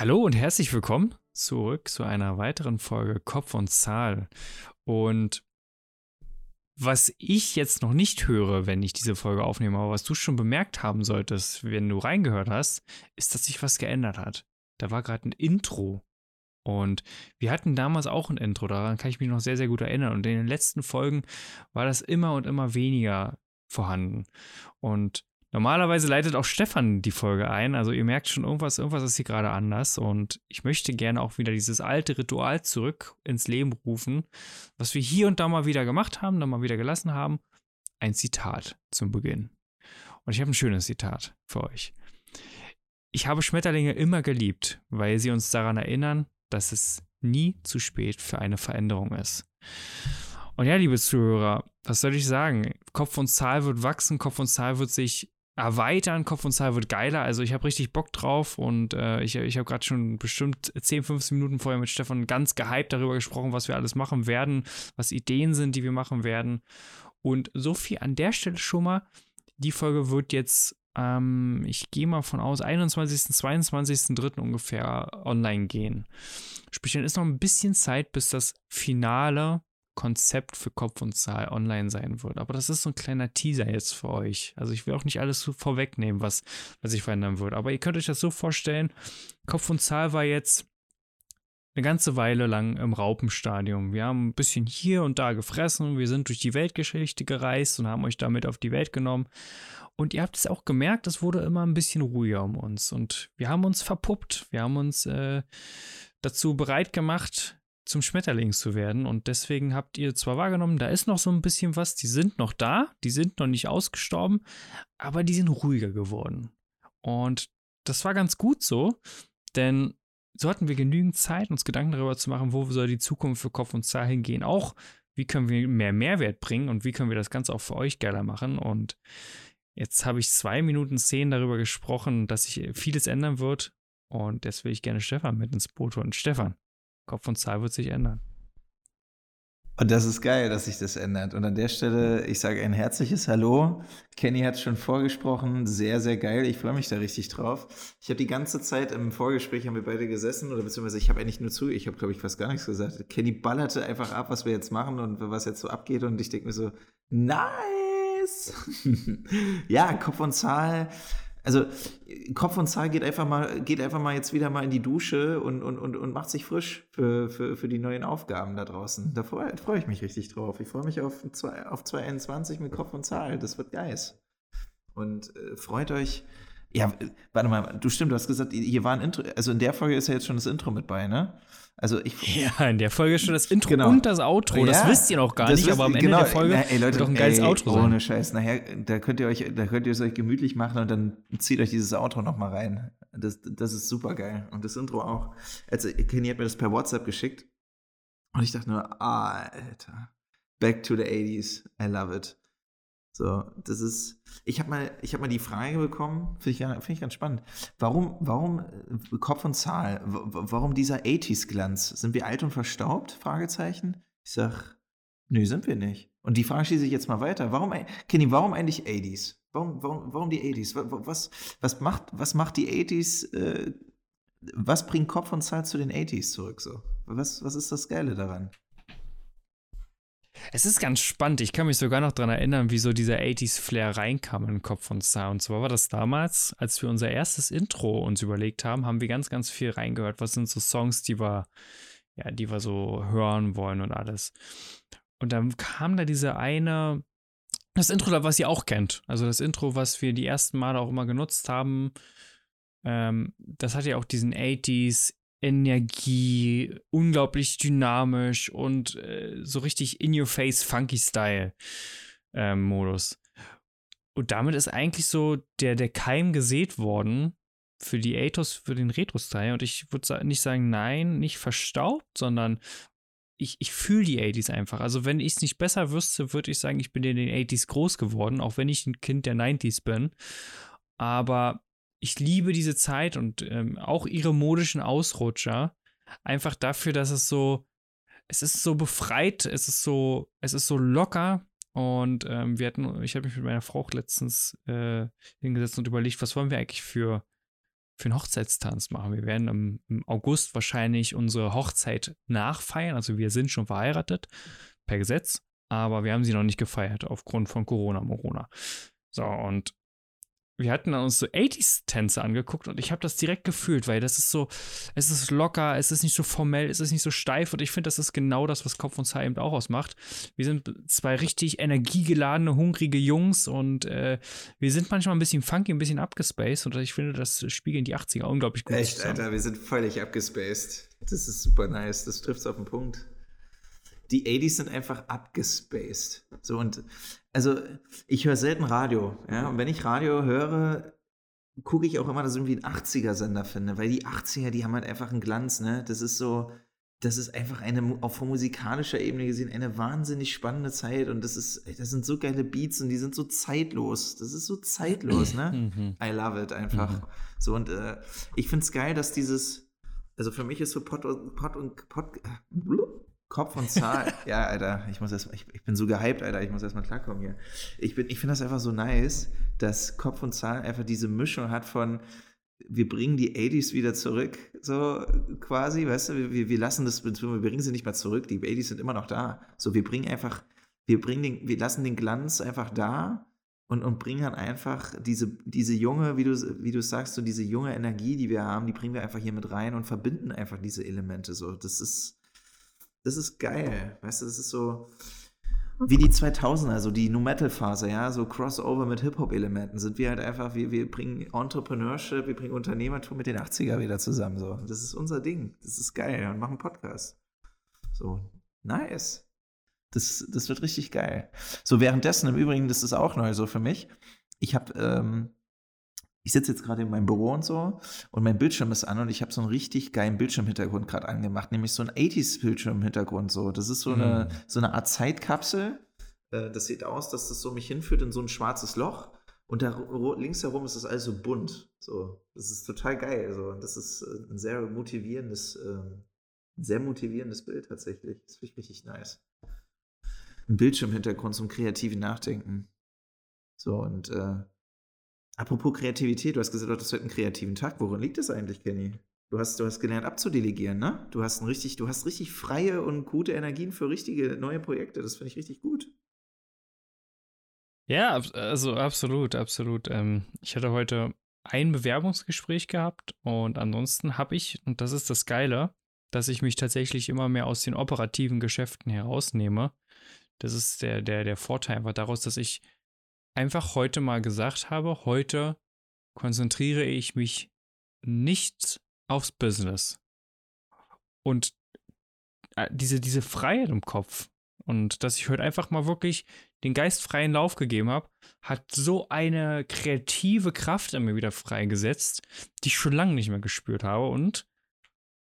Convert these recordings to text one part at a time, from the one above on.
Hallo und herzlich willkommen zurück zu einer weiteren Folge Kopf und Zahl. Und was ich jetzt noch nicht höre, wenn ich diese Folge aufnehme, aber was du schon bemerkt haben solltest, wenn du reingehört hast, ist, dass sich was geändert hat. Da war gerade ein Intro. Und wir hatten damals auch ein Intro, daran kann ich mich noch sehr, sehr gut erinnern. Und in den letzten Folgen war das immer und immer weniger vorhanden. Und Normalerweise leitet auch Stefan die Folge ein. Also ihr merkt schon, irgendwas, irgendwas ist hier gerade anders. Und ich möchte gerne auch wieder dieses alte Ritual zurück ins Leben rufen, was wir hier und da mal wieder gemacht haben, dann mal wieder gelassen haben. Ein Zitat zum Beginn. Und ich habe ein schönes Zitat für euch. Ich habe Schmetterlinge immer geliebt, weil sie uns daran erinnern, dass es nie zu spät für eine Veränderung ist. Und ja, liebe Zuhörer, was soll ich sagen? Kopf und Zahl wird wachsen, Kopf und Zahl wird sich erweitern. Kopf und Zahl wird geiler. Also ich habe richtig Bock drauf und äh, ich, ich habe gerade schon bestimmt 10, 15 Minuten vorher mit Stefan ganz gehypt darüber gesprochen, was wir alles machen werden, was Ideen sind, die wir machen werden. Und so viel an der Stelle schon mal. Die Folge wird jetzt, ähm, ich gehe mal von aus, 21., 22.3. ungefähr online gehen. Sprich, dann ist noch ein bisschen Zeit, bis das Finale Konzept für Kopf und Zahl online sein wird. Aber das ist so ein kleiner Teaser jetzt für euch. Also ich will auch nicht alles so vorwegnehmen, was, was sich verändern wird. Aber ihr könnt euch das so vorstellen, Kopf und Zahl war jetzt eine ganze Weile lang im Raupenstadium. Wir haben ein bisschen hier und da gefressen, wir sind durch die Weltgeschichte gereist und haben euch damit auf die Welt genommen. Und ihr habt es auch gemerkt, es wurde immer ein bisschen ruhiger um uns. Und wir haben uns verpuppt, wir haben uns äh, dazu bereit gemacht, zum Schmetterling zu werden. Und deswegen habt ihr zwar wahrgenommen, da ist noch so ein bisschen was, die sind noch da, die sind noch nicht ausgestorben, aber die sind ruhiger geworden. Und das war ganz gut so, denn so hatten wir genügend Zeit, uns Gedanken darüber zu machen, wo soll die Zukunft für Kopf und Zahl hingehen. Auch, wie können wir mehr Mehrwert bringen und wie können wir das Ganze auch für euch geiler machen. Und jetzt habe ich zwei Minuten zehn darüber gesprochen, dass sich vieles ändern wird. Und jetzt will ich gerne Stefan mit ins Boot holen. Stefan, Kopf und Zahl wird sich ändern. Und das ist geil, dass sich das ändert. Und an der Stelle, ich sage ein herzliches Hallo. Kenny hat schon vorgesprochen, sehr, sehr geil. Ich freue mich da richtig drauf. Ich habe die ganze Zeit im Vorgespräch haben wir beide gesessen, oder beziehungsweise ich habe eigentlich nur zu, ich habe, glaube ich, fast gar nichts gesagt. Kenny ballerte einfach ab, was wir jetzt machen und was jetzt so abgeht. Und ich denke mir so, nice! ja, Kopf und Zahl also Kopf und Zahl geht einfach mal, geht einfach mal jetzt wieder mal in die Dusche und, und, und, und macht sich frisch für, für, für die neuen Aufgaben da draußen. Da freue freu ich mich richtig drauf. Ich freue mich auf, zwei, auf 2021 mit Kopf und Zahl. Das wird geil. Und äh, freut euch. Ja, warte mal, du stimmt, du hast gesagt, hier war ein Intro, also in der Folge ist ja jetzt schon das Intro mit bei, ne? Also ich. Ja, in der Folge ist schon das Intro genau. und das Outro. Das ja, wisst ihr noch gar nicht, aber am Ende genau, der Folge na, ey, Leute, wird doch ein geiles ey, Outro sein. Ohne Scheiß. Nachher, da könnt ihr euch, da könnt ihr es euch gemütlich machen und dann zieht euch dieses Outro nochmal rein. Das, das ist super geil. Und das Intro auch. Also, Kenny hat mir das per WhatsApp geschickt. Und ich dachte nur, ah, Alter. Back to the 80s. I love it. So, das ist. Ich habe mal, habe mal die Frage bekommen, finde ich, find ich ganz spannend. Warum, warum äh, Kopf und Zahl? Warum dieser 80s-Glanz? Sind wir alt und verstaubt? Fragezeichen. Ich sag, nö, sind wir nicht. Und die Frage schieße ich jetzt mal weiter. Warum, Kenny, warum eigentlich 80s? Warum, warum, warum die 80s? Was, was, macht, was macht die 80s? Äh, was bringt Kopf und Zahl zu den 80s zurück? So? Was, was ist das Geile daran? Es ist ganz spannend. Ich kann mich sogar noch daran erinnern, wie so dieser 80s-Flair reinkam in den Kopf von Star. Und zwar war das damals, als wir unser erstes Intro uns überlegt haben, haben wir ganz, ganz viel reingehört. Was sind so Songs, die wir, ja, die wir so hören wollen und alles. Und dann kam da diese eine, das Intro, was ihr auch kennt. Also das Intro, was wir die ersten Male auch immer genutzt haben. Ähm, das hat ja auch diesen 80s Energie, unglaublich dynamisch und äh, so richtig in your face funky Style äh, Modus. Und damit ist eigentlich so der, der Keim gesät worden für die Atos, für den Retro-Style. Und ich würde nicht sagen, nein, nicht verstaubt, sondern ich, ich fühle die 80s einfach. Also, wenn ich es nicht besser wüsste, würde ich sagen, ich bin in den 80s groß geworden, auch wenn ich ein Kind der 90s bin. Aber ich liebe diese Zeit und ähm, auch ihre modischen Ausrutscher. Einfach dafür, dass es so, es ist so befreit, es ist so, es ist so locker. Und ähm, wir hatten, ich habe mich mit meiner Frau letztens äh, hingesetzt und überlegt, was wollen wir eigentlich für, für einen Hochzeitstanz machen. Wir werden im, im August wahrscheinlich unsere Hochzeit nachfeiern. Also wir sind schon verheiratet per Gesetz, aber wir haben sie noch nicht gefeiert aufgrund von Corona, Morona. So, und wir hatten uns so 80s-Tänze angeguckt und ich habe das direkt gefühlt, weil das ist so, es ist locker, es ist nicht so formell, es ist nicht so steif und ich finde, das ist genau das, was Kopf und Zahl eben auch ausmacht. Wir sind zwei richtig energiegeladene, hungrige Jungs und äh, wir sind manchmal ein bisschen funky, ein bisschen abgespaced und ich finde, das spiegeln die 80er unglaublich gut. Echt, zusammen. Alter, wir sind völlig abgespaced. Das ist super nice, das trifft es auf den Punkt die 80s sind einfach abgespaced. So und also ich höre selten Radio, ja, und wenn ich Radio höre, gucke ich auch immer, dass ich irgendwie einen 80er-Sender finde, weil die 80er, die haben halt einfach einen Glanz, ne? Das ist so, das ist einfach eine, auch von musikalischer Ebene gesehen, eine wahnsinnig spannende Zeit und das ist, das sind so geile Beats und die sind so zeitlos. Das ist so zeitlos, ne? Mhm. I love it einfach. Mhm. So und äh, ich finde es geil, dass dieses, also für mich ist so Pod und Pod und Pod, äh, Kopf und Zahl. ja, Alter, ich muss erst, ich, ich bin so gehypt, Alter, ich muss erstmal klarkommen hier. Ich, ich finde das einfach so nice, dass Kopf und Zahl einfach diese Mischung hat von, wir bringen die 80s wieder zurück, so quasi, weißt du, wir, wir lassen das, wir bringen sie nicht mehr zurück, die 80s sind immer noch da. So, wir bringen einfach, wir bringen den, wir lassen den Glanz einfach da und, und bringen dann einfach diese, diese junge, wie du, wie du sagst, so diese junge Energie, die wir haben, die bringen wir einfach hier mit rein und verbinden einfach diese Elemente so. Das ist, das ist geil. Weißt du, das ist so wie die 2000er, also die Nu Metal Phase, ja, so Crossover mit Hip Hop Elementen sind wir halt einfach, wir, wir bringen Entrepreneurship, wir bringen Unternehmertum mit den 80er wieder zusammen, so. Das ist unser Ding. Das ist geil und machen Podcast. So, nice. Das, das wird richtig geil. So, währenddessen im Übrigen, das ist auch neu so für mich. Ich habe ähm, ich sitze jetzt gerade in meinem Büro und so und mein Bildschirm ist an und ich habe so einen richtig geilen Bildschirmhintergrund gerade angemacht, nämlich so einen 80s-Bildschirmhintergrund. So. Das ist so, mhm. eine, so eine Art Zeitkapsel. Äh, das sieht aus, dass das so mich hinführt in so ein schwarzes Loch. Und da links herum ist das alles so bunt. So, das ist total geil. So. Und das ist äh, ein sehr motivierendes, ähm, ein sehr motivierendes Bild tatsächlich. Das finde ich richtig nice. Ein Bildschirmhintergrund zum kreativen Nachdenken. So, und äh, Apropos Kreativität, du hast gesagt, du hattest heute einen kreativen Tag. Woran liegt das eigentlich, Kenny? Du hast, du hast gelernt abzudelegieren, ne? Du hast, ein richtig, du hast richtig freie und gute Energien für richtige neue Projekte. Das finde ich richtig gut. Ja, also absolut, absolut. Ähm, ich hatte heute ein Bewerbungsgespräch gehabt und ansonsten habe ich, und das ist das Geile, dass ich mich tatsächlich immer mehr aus den operativen Geschäften herausnehme. Das ist der, der, der Vorteil einfach daraus, dass ich einfach heute mal gesagt habe, heute konzentriere ich mich nicht aufs Business. Und äh, diese, diese Freiheit im Kopf und dass ich heute einfach mal wirklich den geistfreien Lauf gegeben habe, hat so eine kreative Kraft in mir wieder freigesetzt, die ich schon lange nicht mehr gespürt habe. Und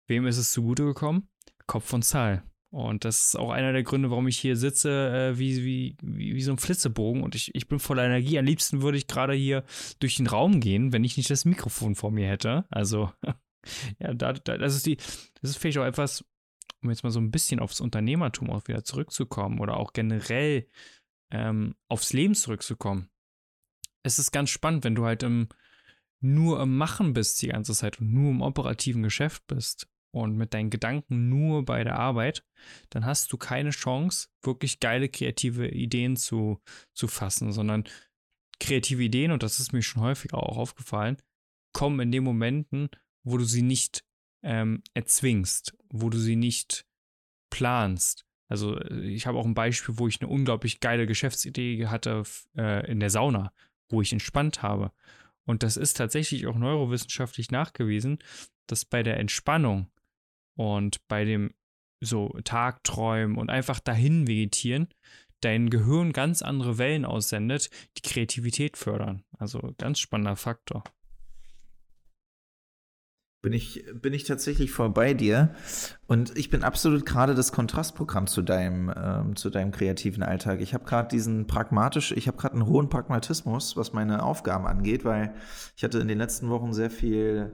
wem ist es zugute gekommen? Kopf und Zahl. Und das ist auch einer der Gründe, warum ich hier sitze, äh, wie, wie, wie, wie, so ein Flitzebogen. Und ich, ich bin voller Energie. Am liebsten würde ich gerade hier durch den Raum gehen, wenn ich nicht das Mikrofon vor mir hätte. Also, ja, da, da, das ist die, das ist vielleicht auch etwas, um jetzt mal so ein bisschen aufs Unternehmertum auch wieder zurückzukommen oder auch generell ähm, aufs Leben zurückzukommen. Es ist ganz spannend, wenn du halt im, nur im Machen bist die ganze Zeit und nur im operativen Geschäft bist und mit deinen Gedanken nur bei der Arbeit, dann hast du keine Chance, wirklich geile kreative Ideen zu, zu fassen, sondern kreative Ideen, und das ist mir schon häufiger auch aufgefallen, kommen in den Momenten, wo du sie nicht ähm, erzwingst, wo du sie nicht planst. Also äh, ich habe auch ein Beispiel, wo ich eine unglaublich geile Geschäftsidee hatte äh, in der Sauna, wo ich entspannt habe. Und das ist tatsächlich auch neurowissenschaftlich nachgewiesen, dass bei der Entspannung und bei dem so Tagträumen und einfach dahin vegetieren, dein Gehirn ganz andere Wellen aussendet, die Kreativität fördern. Also ganz spannender Faktor. Bin ich, bin ich tatsächlich voll bei dir. Und ich bin absolut gerade das Kontrastprogramm zu deinem, ähm, zu deinem kreativen Alltag. Ich habe gerade diesen pragmatisch, ich habe gerade einen hohen Pragmatismus, was meine Aufgaben angeht, weil ich hatte in den letzten Wochen sehr viel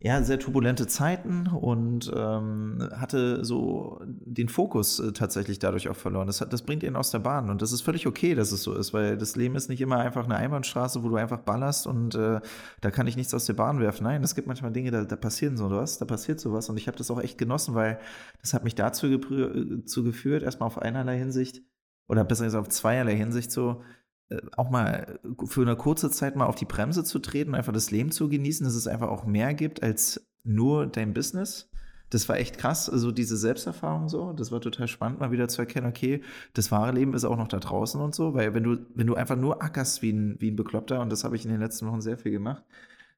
ja, sehr turbulente Zeiten und ähm, hatte so den Fokus äh, tatsächlich dadurch auch verloren. Das, hat, das bringt ihn aus der Bahn und das ist völlig okay, dass es so ist, weil das Leben ist nicht immer einfach eine Einbahnstraße, wo du einfach ballerst und äh, da kann ich nichts aus der Bahn werfen. Nein, es gibt manchmal Dinge, da, da passieren so was, da passiert sowas und ich habe das auch echt genossen, weil das hat mich dazu äh, geführt, erstmal auf einerlei Hinsicht oder besser gesagt auf zweierlei Hinsicht so, auch mal für eine kurze Zeit mal auf die Bremse zu treten, einfach das Leben zu genießen, dass es einfach auch mehr gibt als nur dein Business. Das war echt krass, also diese Selbsterfahrung so. Das war total spannend, mal wieder zu erkennen, okay, das wahre Leben ist auch noch da draußen und so, weil wenn du, wenn du einfach nur ackerst wie ein, wie ein Bekloppter, und das habe ich in den letzten Wochen sehr viel gemacht,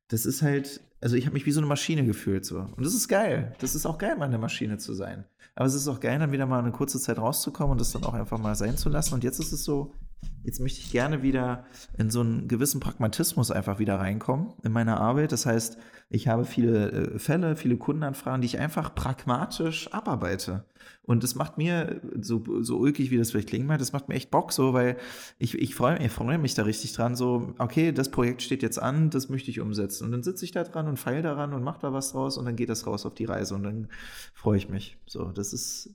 das ist halt, also ich habe mich wie so eine Maschine gefühlt so. Und das ist geil. Das ist auch geil, mal eine Maschine zu sein. Aber es ist auch geil, dann wieder mal eine kurze Zeit rauszukommen und das dann auch einfach mal sein zu lassen. Und jetzt ist es so, Jetzt möchte ich gerne wieder in so einen gewissen Pragmatismus einfach wieder reinkommen in meiner Arbeit. Das heißt, ich habe viele äh, Fälle, viele Kundenanfragen, die ich einfach pragmatisch abarbeite. Und das macht mir, so, so ulkig wie das vielleicht klingen mag, das macht mir echt Bock so, weil ich, ich freue ich freu mich da richtig dran, so, okay, das Projekt steht jetzt an, das möchte ich umsetzen. Und dann sitze ich da dran und feile daran und mache da was draus und dann geht das raus auf die Reise und dann freue ich mich. So, das ist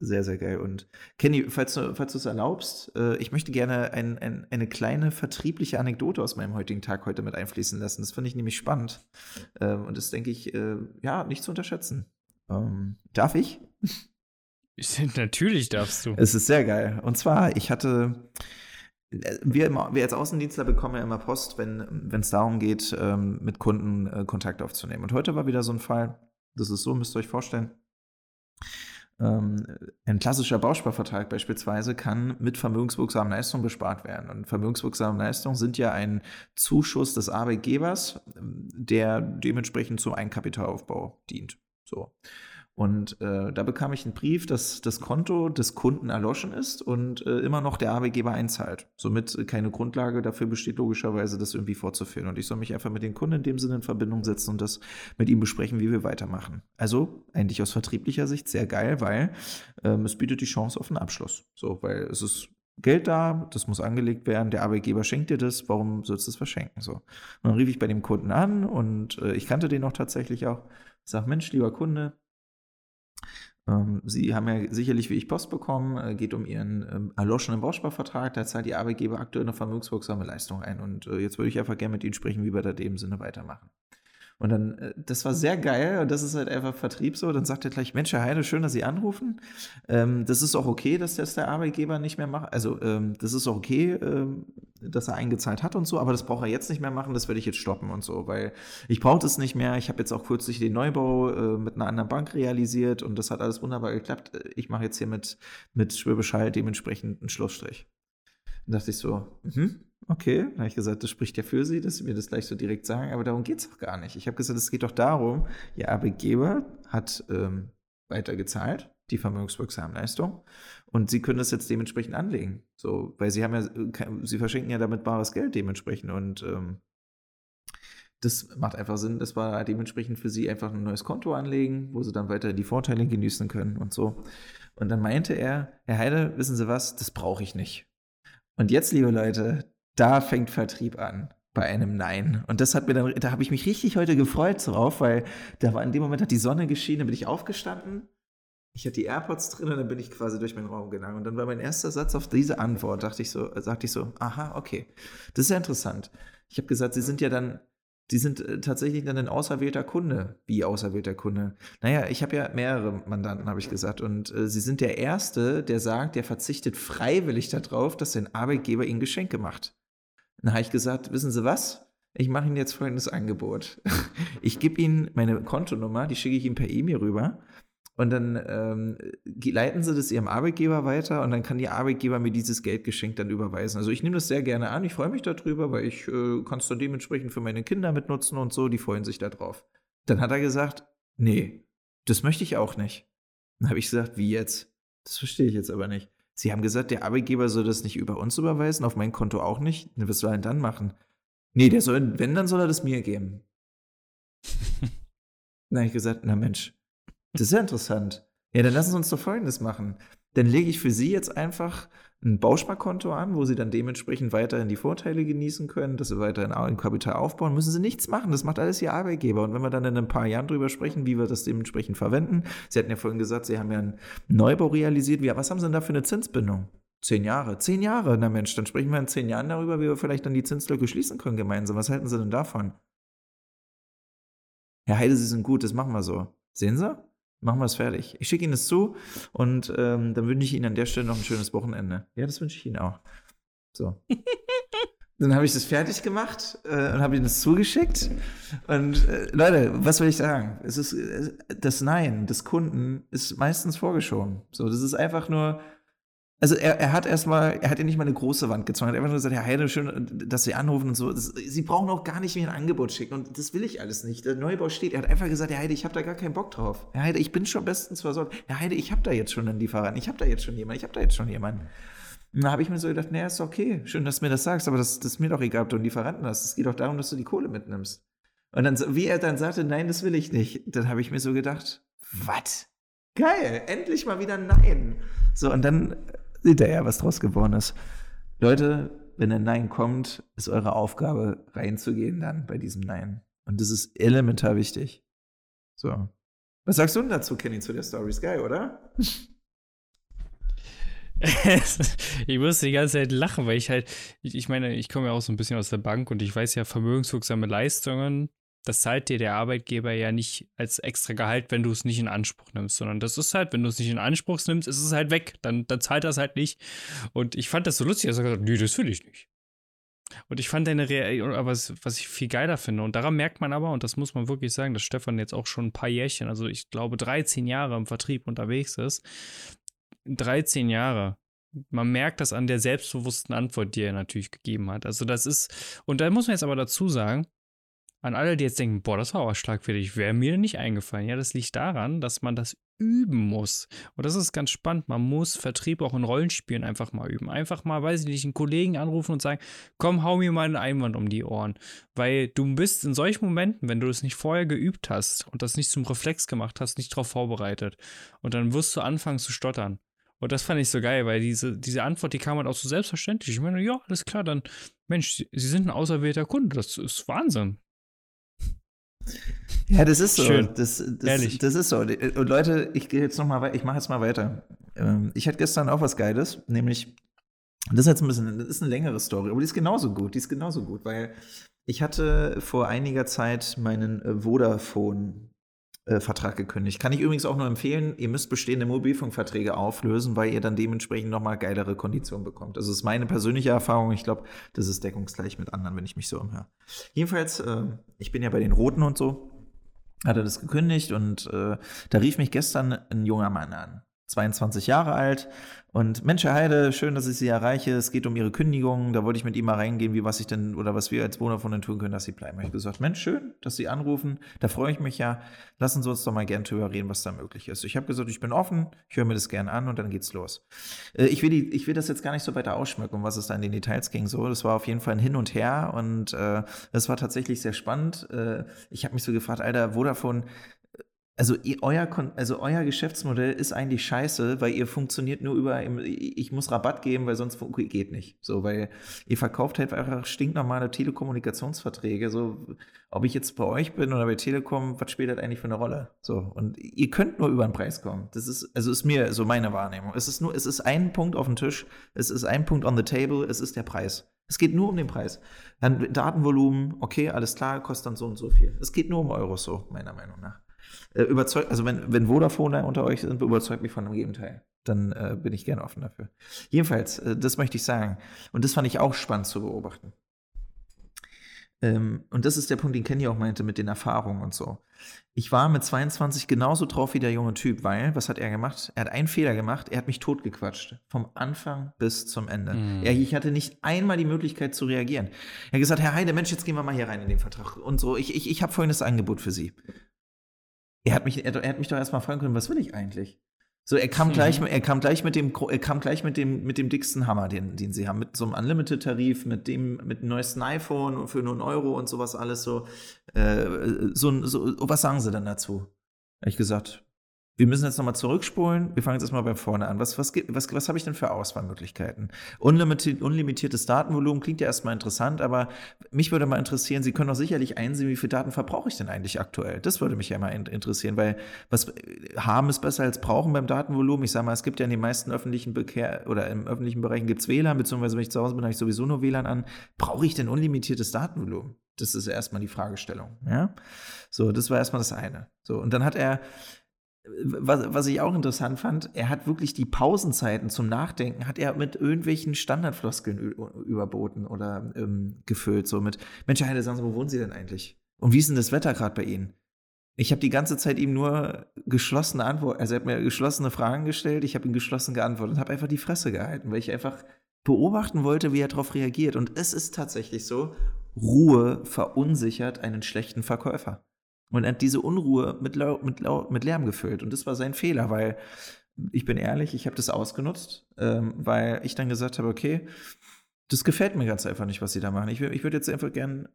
sehr, sehr geil. Und Kenny, falls du, falls du es erlaubst, äh, ich möchte gerne ein, ein, eine kleine vertriebliche Anekdote aus meinem heutigen Tag heute mit einfließen lassen. Das finde ich nämlich spannend. Ähm, und das denke ich, äh, ja, nicht zu unterschätzen. Ähm, darf ich? Natürlich darfst du. Es ist sehr geil. Und zwar, ich hatte, wir, wir als Außendienstler bekommen ja immer Post, wenn es darum geht, ähm, mit Kunden äh, Kontakt aufzunehmen. Und heute war wieder so ein Fall, das ist so, müsst ihr euch vorstellen. Ähm, ein klassischer Bausparvertrag beispielsweise kann mit vermögenswirksamen Leistungen bespart werden. Und vermögenswirksame Leistungen sind ja ein Zuschuss des Arbeitgebers, der dementsprechend zum Eigenkapitalaufbau dient. So. Und äh, da bekam ich einen Brief, dass das Konto des Kunden erloschen ist und äh, immer noch der Arbeitgeber einzahlt. Somit keine Grundlage dafür besteht, logischerweise das irgendwie fortzuführen. Und ich soll mich einfach mit dem Kunden in dem Sinne in Verbindung setzen und das mit ihm besprechen, wie wir weitermachen. Also eigentlich aus vertrieblicher Sicht sehr geil, weil ähm, es bietet die Chance auf einen Abschluss. So, weil es ist Geld da, das muss angelegt werden, der Arbeitgeber schenkt dir das, warum sollst du es verschenken? So. Und dann rief ich bei dem Kunden an und äh, ich kannte den auch tatsächlich auch. Sag, Mensch, lieber Kunde, Sie haben ja sicherlich wie ich Post bekommen, äh, geht um Ihren ähm, erloschenen Bausparvertrag. Da zahlt die Arbeitgeber aktuell eine vermögenswirksame Leistung ein. Und äh, jetzt würde ich einfach gerne mit Ihnen sprechen, wie wir da dem Sinne weitermachen. Und dann, äh, das war sehr geil und das ist halt einfach Vertrieb so. Dann sagt er gleich, Mensch, Herr Heide, schön, dass Sie anrufen. Ähm, das ist auch okay, dass das der Arbeitgeber nicht mehr macht. Also ähm, das ist auch okay, ähm, dass er eingezahlt hat und so, aber das braucht er jetzt nicht mehr machen, das werde ich jetzt stoppen und so, weil ich brauche das nicht mehr. Ich habe jetzt auch kürzlich den Neubau äh, mit einer anderen Bank realisiert und das hat alles wunderbar geklappt. Ich mache jetzt hier mit, mit Schwäbisch dementsprechend einen Schlussstrich. Dann dachte ich so, mhm, okay. Dann habe ich gesagt, das spricht ja für Sie, dass Sie mir das gleich so direkt sagen, aber darum geht es doch gar nicht. Ich habe gesagt, es geht doch darum, Ihr Arbeitgeber hat ähm, weiter gezahlt, die vermögenswirksame Leistung, und Sie können das jetzt dementsprechend anlegen. So, weil Sie haben ja, Sie verschenken ja damit bares Geld dementsprechend und ähm, das macht einfach Sinn, das war dementsprechend für sie einfach ein neues Konto anlegen, wo sie dann weiter die Vorteile genießen können und so. Und dann meinte er, Herr Heide, wissen Sie was, das brauche ich nicht. Und jetzt, liebe Leute, da fängt Vertrieb an bei einem Nein. Und das hat mir dann, da habe ich mich richtig heute gefreut drauf, weil da war in dem Moment hat die Sonne geschienen, dann bin ich aufgestanden. Ich hatte die AirPods drin und dann bin ich quasi durch meinen Raum gegangen. Und dann war mein erster Satz auf diese Antwort, dachte ich so, sagte ich so, aha, okay. Das ist ja interessant. Ich habe gesagt, sie sind ja dann Sie sind äh, tatsächlich dann ein auserwählter Kunde. Wie auserwählter Kunde? Naja, ich habe ja mehrere Mandanten, habe ich gesagt. Und äh, Sie sind der Erste, der sagt, der verzichtet freiwillig darauf, dass sein Arbeitgeber Ihnen Geschenke macht. Dann habe ich gesagt, wissen Sie was? Ich mache Ihnen jetzt folgendes Angebot. Ich gebe Ihnen meine Kontonummer, die schicke ich Ihnen per E-Mail rüber. Und dann ähm, leiten sie das ihrem Arbeitgeber weiter und dann kann die Arbeitgeber mir dieses Geldgeschenk dann überweisen. Also ich nehme das sehr gerne an, ich freue mich darüber, weil ich äh, kann es dann dementsprechend für meine Kinder mitnutzen und so, die freuen sich darauf. Dann hat er gesagt, nee, das möchte ich auch nicht. Dann habe ich gesagt, wie jetzt? Das verstehe ich jetzt aber nicht. Sie haben gesagt, der Arbeitgeber soll das nicht über uns überweisen, auf mein Konto auch nicht. Was soll er denn dann machen? Nee, der soll, wenn, dann soll er das mir geben. dann habe ich gesagt, na Mensch, das ist ja interessant. Ja, dann lassen Sie uns doch Folgendes machen. Dann lege ich für Sie jetzt einfach ein Bausparkonto an, wo sie dann dementsprechend weiterhin die Vorteile genießen können, dass sie weiterhin ein Kapital aufbauen, müssen sie nichts machen. Das macht alles ihr Arbeitgeber. Und wenn wir dann in ein paar Jahren drüber sprechen, wie wir das dementsprechend verwenden, Sie hatten ja vorhin gesagt, Sie haben ja einen Neubau realisiert. Was haben Sie denn da für eine Zinsbindung? Zehn Jahre. Zehn Jahre, na Mensch, dann sprechen wir in zehn Jahren darüber, wie wir vielleicht dann die Zinslücke schließen können gemeinsam. Was halten Sie denn davon? Herr Heide, Sie sind gut, das machen wir so. Sehen Sie? Machen wir es fertig. Ich schicke Ihnen das zu und ähm, dann wünsche ich Ihnen an der Stelle noch ein schönes Wochenende. Ja, das wünsche ich Ihnen auch. So. dann habe ich das fertig gemacht äh, und habe Ihnen das zugeschickt. Und äh, Leute, was will ich sagen? Es ist äh, das Nein des Kunden ist meistens vorgeschoben. So, das ist einfach nur also er, er hat erstmal, er hat ja nicht mal eine große Wand gezogen, er hat einfach nur gesagt, Herr Heide, schön, dass Sie anrufen und so. Das, Sie brauchen auch gar nicht mehr ein Angebot schicken und das will ich alles nicht. Der Neubau steht, er hat einfach gesagt, Herr Heide, ich habe da gar keinen Bock drauf. Herr Heide, ich bin schon bestens versorgt. Herr Heide, ich habe da jetzt schon einen Lieferanten, ich habe da jetzt schon jemanden, ich habe da jetzt schon jemanden. Und da habe ich mir so gedacht, naja, ist okay, schön, dass du mir das sagst, aber das, das ist mir doch egal, ob du einen Lieferanten hast. Es geht doch darum, dass du die Kohle mitnimmst. Und dann, wie er dann sagte, nein, das will ich nicht, dann habe ich mir so gedacht, was? Geil, endlich mal wieder Nein. So, und dann Seht ihr ja, was draus geworden ist. Leute, wenn ein Nein kommt, ist eure Aufgabe, reinzugehen dann bei diesem Nein. Und das ist elementar wichtig. So. Was sagst du denn dazu, Kenny, zu der Story? Geil, oder? ich musste die ganze Zeit lachen, weil ich halt, ich, ich meine, ich komme ja auch so ein bisschen aus der Bank und ich weiß ja, vermögenswirksame Leistungen das zahlt dir der Arbeitgeber ja nicht als extra Gehalt, wenn du es nicht in Anspruch nimmst, sondern das ist halt, wenn du es nicht in Anspruch nimmst, ist es halt weg. Dann, dann zahlt das halt nicht. Und ich fand das so lustig, dass er gesagt hat, nee, das will ich nicht. Und ich fand deine Reaktion, aber was, was ich viel geiler finde, und daran merkt man aber, und das muss man wirklich sagen, dass Stefan jetzt auch schon ein paar Jährchen, also ich glaube 13 Jahre im Vertrieb unterwegs ist. 13 Jahre. Man merkt das an der selbstbewussten Antwort, die er natürlich gegeben hat. Also das ist, und da muss man jetzt aber dazu sagen, an alle, die jetzt denken, boah, das war aber schlagfertig, wäre mir nicht eingefallen. Ja, das liegt daran, dass man das üben muss. Und das ist ganz spannend. Man muss Vertrieb auch in Rollenspielen einfach mal üben. Einfach mal, weiß ich nicht, einen Kollegen anrufen und sagen, komm, hau mir mal einen Einwand um die Ohren. Weil du bist in solchen Momenten, wenn du das nicht vorher geübt hast und das nicht zum Reflex gemacht hast, nicht darauf vorbereitet. Und dann wirst du anfangen zu stottern. Und das fand ich so geil, weil diese, diese Antwort, die kam halt auch so selbstverständlich. Ich meine, ja, alles klar, dann, Mensch, Sie, sind ein auserwählter Kunde. Das ist Wahnsinn. Ja, das ist so. Schön. Das, das, Ehrlich. das ist so. Und Leute, ich gehe jetzt noch mal weiter, ich mache jetzt mal weiter. Ähm, ich hatte gestern auch was Geiles, nämlich, das ist jetzt ein bisschen, das ist eine längere Story, aber die ist genauso gut, die ist genauso gut, weil ich hatte vor einiger Zeit meinen äh, Vodafone äh, Vertrag gekündigt. Kann ich übrigens auch nur empfehlen, ihr müsst bestehende Mobilfunkverträge auflösen, weil ihr dann dementsprechend nochmal geilere Konditionen bekommt. Also das ist meine persönliche Erfahrung. Ich glaube, das ist deckungsgleich mit anderen, wenn ich mich so umhöre. Jedenfalls, äh, ich bin ja bei den Roten und so, hat er das gekündigt und äh, da rief mich gestern ein junger Mann an. 22 Jahre alt. Und Mensch, Herr Heide, schön, dass ich Sie erreiche. Es geht um Ihre Kündigung. Da wollte ich mit ihm mal reingehen, wie was ich denn oder was wir als den tun können, dass Sie bleiben. Ich habe gesagt, Mensch, schön, dass Sie anrufen. Da freue ich mich ja. Lassen Sie uns doch mal gern drüber reden, was da möglich ist. Ich habe gesagt, ich bin offen, ich höre mir das gern an und dann geht's los. Äh, ich will, die, ich will das jetzt gar nicht so weiter ausschmücken, um was es da in den Details ging. So, das war auf jeden Fall ein Hin und Her und äh, war tatsächlich sehr spannend. Äh, ich habe mich so gefragt, Alter, Vodafone, also euer, also euer Geschäftsmodell ist eigentlich scheiße, weil ihr funktioniert nur über, ich muss Rabatt geben, weil sonst geht nicht. So, weil ihr verkauft halt einfach stinknormale Telekommunikationsverträge. So, ob ich jetzt bei euch bin oder bei Telekom, was spielt das eigentlich für eine Rolle? So, und ihr könnt nur über den Preis kommen. Das ist, also ist mir so meine Wahrnehmung. Es ist nur, es ist ein Punkt auf dem Tisch, es ist ein Punkt on the table, es ist der Preis. Es geht nur um den Preis. Dann Datenvolumen, okay, alles klar, kostet dann so und so viel. Es geht nur um Euros, so, meiner Meinung nach. Äh, überzeugt, also wenn, wenn Vodafone unter euch sind, überzeugt mich von dem Gegenteil. Dann äh, bin ich gerne offen dafür. Jedenfalls, äh, das möchte ich sagen. Und das fand ich auch spannend zu beobachten. Ähm, und das ist der Punkt, den Kenny auch meinte mit den Erfahrungen und so. Ich war mit 22 genauso drauf wie der junge Typ, weil, was hat er gemacht? Er hat einen Fehler gemacht, er hat mich totgequatscht. Vom Anfang bis zum Ende. Mm. Er, ich hatte nicht einmal die Möglichkeit zu reagieren. Er hat gesagt, Herr Heide, Mensch, jetzt gehen wir mal hier rein in den Vertrag. Und so, ich, ich, ich habe folgendes Angebot für Sie. Er hat mich, er, er hat mich doch erstmal fragen können, was will ich eigentlich? So, er kam mhm. gleich, er kam gleich mit dem, er kam gleich mit dem, mit dem dicksten Hammer, den, den sie haben, mit so einem Unlimited-Tarif, mit dem, mit dem neuesten iPhone für nur einen Euro und sowas alles so. Äh, so, so, was sagen sie dann dazu? Habe ich gesagt, Wir müssen jetzt nochmal zurückspulen. Wir fangen jetzt erstmal bei vorne an. Was, was, was, was habe ich denn für Auswahlmöglichkeiten? Unlimitiert, unlimitiertes Datenvolumen klingt ja erstmal interessant, aber mich würde mal interessieren, Sie können doch sicherlich einsehen, wie viel Daten verbrauche ich denn eigentlich aktuell? Das würde mich ja mal interessieren, weil was haben ist besser als brauchen beim Datenvolumen. Ich sage mal, es gibt ja in den meisten öffentlichen Bekehr oder im öffentlichen Bereich gibt es WLAN, beziehungsweise wenn ich zu Hause bin, habe ich sowieso nur WLAN an. Brauche ich denn unlimitiertes Datenvolumen? Das ist erstmal die Fragestellung. Ja? So, das war erstmal das eine. So, und dann hat er, was, was ich auch interessant fand, er hat wirklich die Pausenzeiten zum Nachdenken, hat er mit irgendwelchen Standardfloskeln überboten oder ähm, gefüllt. So mit, Mensch, Heide, sagen Sie, wo wohnen Sie denn eigentlich? Und wie ist denn das Wetter gerade bei Ihnen? Ich habe die ganze Zeit ihm nur geschlossene Antworten, also er hat mir geschlossene Fragen gestellt, ich habe ihm geschlossen geantwortet und habe einfach die Fresse gehalten, weil ich einfach beobachten wollte, wie er darauf reagiert. Und es ist tatsächlich so, Ruhe verunsichert einen schlechten Verkäufer. Und er hat diese Unruhe mit, mit, mit Lärm gefüllt. Und das war sein Fehler, weil ich bin ehrlich, ich habe das ausgenutzt, ähm, weil ich dann gesagt habe, okay, das gefällt mir ganz einfach nicht, was sie da machen. Ich, ich würde jetzt einfach gern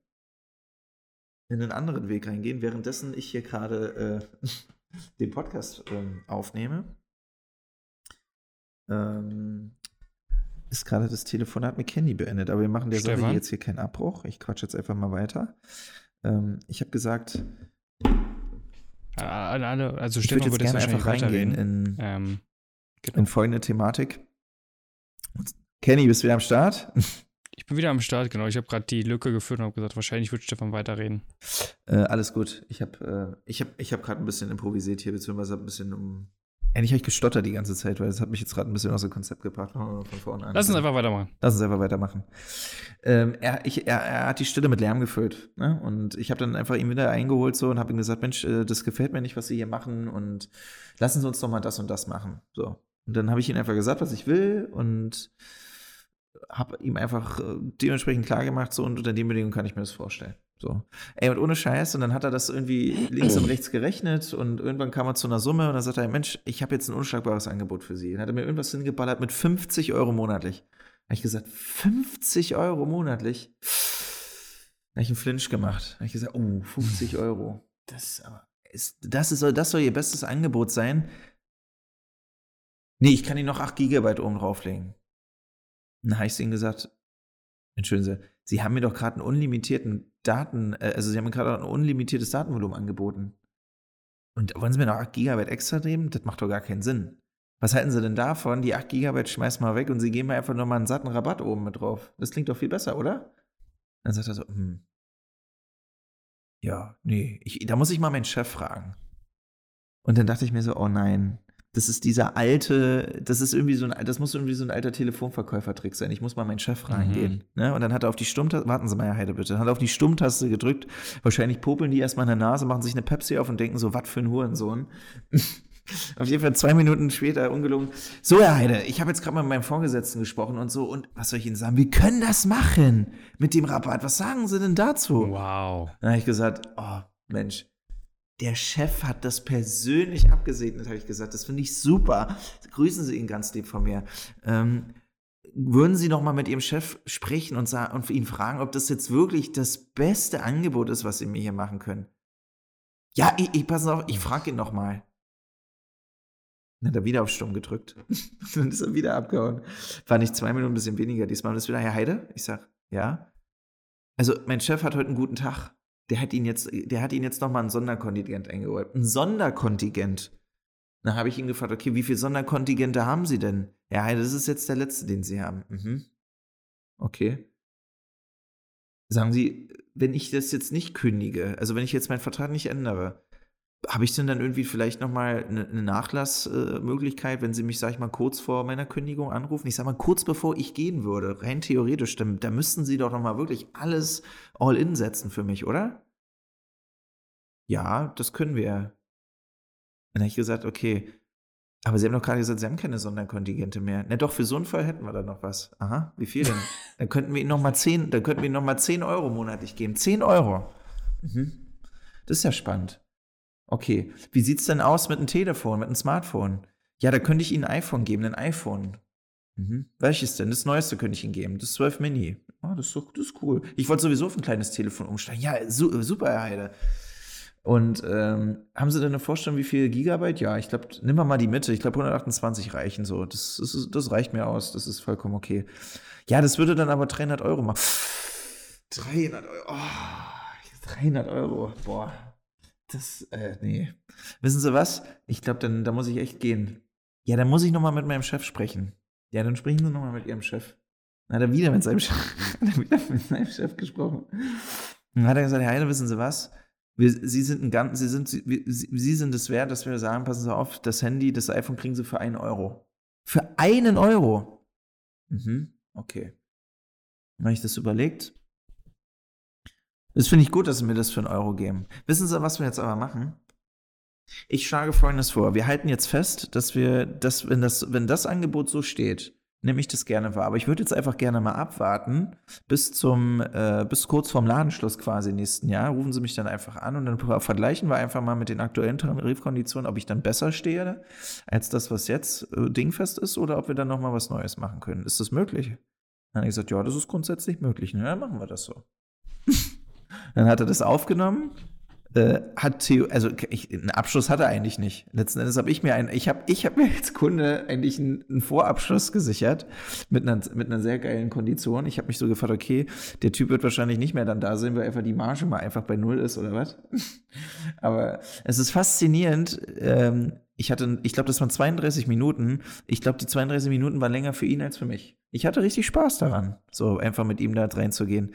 in einen anderen Weg reingehen, währenddessen ich hier gerade äh, den Podcast ähm, aufnehme. Ähm, ist gerade das Telefonat mit Kenny beendet, aber wir machen der Stefan? Sache jetzt hier keinen Abbruch. Ich quatsche jetzt einfach mal weiter. Ähm, ich habe gesagt. Also Stefan ich würde jetzt gerne einfach reingehen in, ähm, genau. in folgende Thematik. Kenny, bist du wieder am Start? Ich bin wieder am Start, genau. Ich habe gerade die Lücke geführt und habe gesagt, wahrscheinlich wird Stefan weiterreden. Äh, alles gut. Ich habe äh, ich hab, ich hab gerade ein bisschen improvisiert hier, beziehungsweise ein bisschen um Eigentlich habe ich gestottert die ganze Zeit, weil das hat mich jetzt gerade ein bisschen aus dem Konzept gebracht. Von vorne an. Lass uns einfach weitermachen. Lass uns einfach weitermachen. Ähm, er, ich, er, er, hat die Stille mit Lärm gefüllt. Ne? Und ich habe dann einfach ihn wieder eingeholt so und habe ihm gesagt, Mensch, äh, das gefällt mir nicht, was Sie hier machen und lassen Sie uns doch mal das und das machen. So. Und dann habe ich ihm einfach gesagt, was ich will und habe ihm einfach äh, dementsprechend klar gemacht, so und unter den Bedingungen kann ich mir das vorstellen. So. Ey, und ohne Scheiß, und dann hat er das irgendwie links und rechts gerechnet und irgendwann kam er zu einer Summe und dann sagt er, Mensch, ich habe jetzt ein unschlagbares Angebot für Sie. Dann hat er mir irgendwas hingeballert mit 50 Euro monatlich. Habe ich gesagt, 50 Euro monatlich? Habe ich einen Flinch gemacht. Habe ich gesagt, oh, 50 Euro. Das, ist, das, ist, das soll Ihr bestes Angebot sein? Nee, ich kann Ihnen noch 8 Gigabyte oben drauflegen. Dann habe ich ihnen gesagt, entschuldigen Sie, Sie haben mir doch gerade einen unlimitierten Daten, äh, also Sie haben gerade ein unlimitiertes Datenvolumen angeboten. Und wollen Sie mir noch 8 Gigabyte extra nehmen? Das macht doch gar keinen Sinn. Was halten Sie denn davon? Die 8 Gigabyte schmeißen wir weg und Sie geben mir einfach nochmal einen satten Rabatt oben mit drauf. Das klingt doch viel besser, oder? Dann sagt er so, hm. Ja, nee, ich, da muss ich mal meinen Chef fragen. Und dann dachte ich mir so, oh nein, das ist dieser alte, das ist irgendwie so ein, das muss irgendwie so ein alter Telefonverkäufertrick sein. Ich muss mal meinen Chef reingehen. Mhm. Ne? Und dann hat er auf die Stummtaste, warten Sie mal, Herr Heide, bitte, dann hat er auf die Stummtaste gedrückt. Wahrscheinlich popeln die erstmal in der Nase, machen sich eine Pepsi auf und denken so, was für ein Hurensohn. auf jeden Fall zwei Minuten später, ungelungen. So, Herr Heide, ich habe jetzt gerade mal mit meinem Vorgesetzten gesprochen und so. Und was soll ich Ihnen sagen? Wir können das machen mit dem Rabatt. Was sagen Sie denn dazu? Wow. Dann habe ich gesagt, oh, Mensch, der Chef hat das persönlich abgesegnet, habe ich gesagt. Das finde ich super. Grüßen Sie ihn ganz lieb von mir. Ähm, würden Sie noch mal mit Ihrem Chef sprechen und, und ihn fragen, ob das jetzt wirklich das beste Angebot ist, was Sie mir hier machen können? Ja, ich, ich pass auf, ich frage ihn noch mal. Dann hat er wieder auf Stumm gedrückt. Dann ist er wieder abgehauen. War nicht zwei Minuten, ein bisschen weniger. Diesmal ist wieder Herr Heide. Ich sag, ja. Also, mein Chef hat heute einen guten Tag der hat ihn jetzt, der hat ihn jetzt nochmal ein Sonderkontingent eingeräumt. Ein Sonderkontingent. Dann habe ich ihn gefragt, okay, wie viele Sonderkontingente haben Sie denn? Ja, das ist jetzt der letzte, den Sie haben. Mhm. Okay. Sagen Sie, wenn ich das jetzt nicht kündige, also wenn ich jetzt meinen Vertrag nicht ändere, habe ich denn dann irgendwie vielleicht nochmal eine, eine Nachlassmöglichkeit, wenn Sie mich, sag ich mal, kurz vor meiner Kündigung anrufen? Ich sag mal, kurz bevor ich gehen würde, rein theoretisch, dann, da müssten Sie doch nochmal wirklich alles all in setzen für mich, oder? Ja, das können wir. Dann habe ich gesagt, okay, aber Sie haben doch gerade gesagt, Sie haben keine Sonderkontingente mehr. Na doch, für so einen Fall hätten wir da noch was. Aha, wie viel denn? dann könnten wir Ihnen nochmal 10, dann könnten wir Ihnen nochmal 10 Euro monatlich geben. 10 Euro. Mhm. Das ist ja spannend. Okay, wie sieht es denn aus mit einem Telefon, mit einem Smartphone? Ja, da könnte ich Ihnen ein iPhone geben, ein iPhone. Mhm. Welches denn? Das neueste könnte ich Ihnen geben. Das 12 Mini. Oh, das, ist, das ist cool. Ich wollte sowieso auf ein kleines Telefon umsteigen. Ja, su super, Herr Heide. Und ähm, haben Sie denn eine Vorstellung, wie viel Gigabyte? Ja, ich glaube, nimm mal die Mitte. Ich glaube, 128 reichen so. Das, das, das reicht mir aus. Das ist vollkommen okay. Ja, das würde dann aber 300 Euro machen. 300 Euro. Oh, 300 Euro. Boah. Das, äh, nee. Wissen Sie was? Ich glaube, dann da muss ich echt gehen. Ja, dann muss ich nochmal mit meinem Chef sprechen. Ja, dann sprechen Sie nochmal mit Ihrem Chef. Dann hat er wieder mit seinem Chef, wieder mit seinem Chef gesprochen. Dann hat er gesagt, Herr Heine, wissen Sie was? Wir, Sie sind ein ganz, Sie sind, Sie, Sie sind es wert, dass wir sagen, passen Sie auf, das Handy, das iPhone kriegen Sie für einen Euro. Für einen Euro? Mhm, okay. Dann habe ich das überlegt. Das finde ich gut, dass Sie mir das für einen Euro geben. Wissen Sie, was wir jetzt aber machen? Ich schlage Folgendes vor. Wir halten jetzt fest, dass wir, dass, wenn das, wenn das Angebot so steht, nehme ich das gerne wahr. Aber ich würde jetzt einfach gerne mal abwarten bis zum, äh, bis kurz vorm Ladenschluss quasi nächsten Jahr. Rufen Sie mich dann einfach an und dann vergleichen wir einfach mal mit den aktuellen Tarifkonditionen, ob ich dann besser stehe als das, was jetzt äh, dingfest ist, oder ob wir dann nochmal was Neues machen können. Ist das möglich? Dann habe ich gesagt, ja, das ist grundsätzlich möglich. Na, dann machen wir das so. dann hat er das aufgenommen äh, hat Theo, also ich, einen Abschluss hat er eigentlich nicht. Letzten Endes habe ich mir einen, ich habe ich hab mir als Kunde eigentlich einen, einen, Vorabschluss gesichert mit einer, mit einer sehr geilen Kondition. Ich habe mich so gefragt, okay, der Typ wird wahrscheinlich nicht mehr dann da sein, weil einfach die Marge mal einfach bei Null ist oder was. Aber es ist faszinierend. Ähm, ich hatte, ich glaube, das waren 32 Minuten. Ich glaube, die 32 Minuten waren länger für ihn als für mich. Ich hatte richtig Spaß daran, so einfach mit ihm da reinzugehen.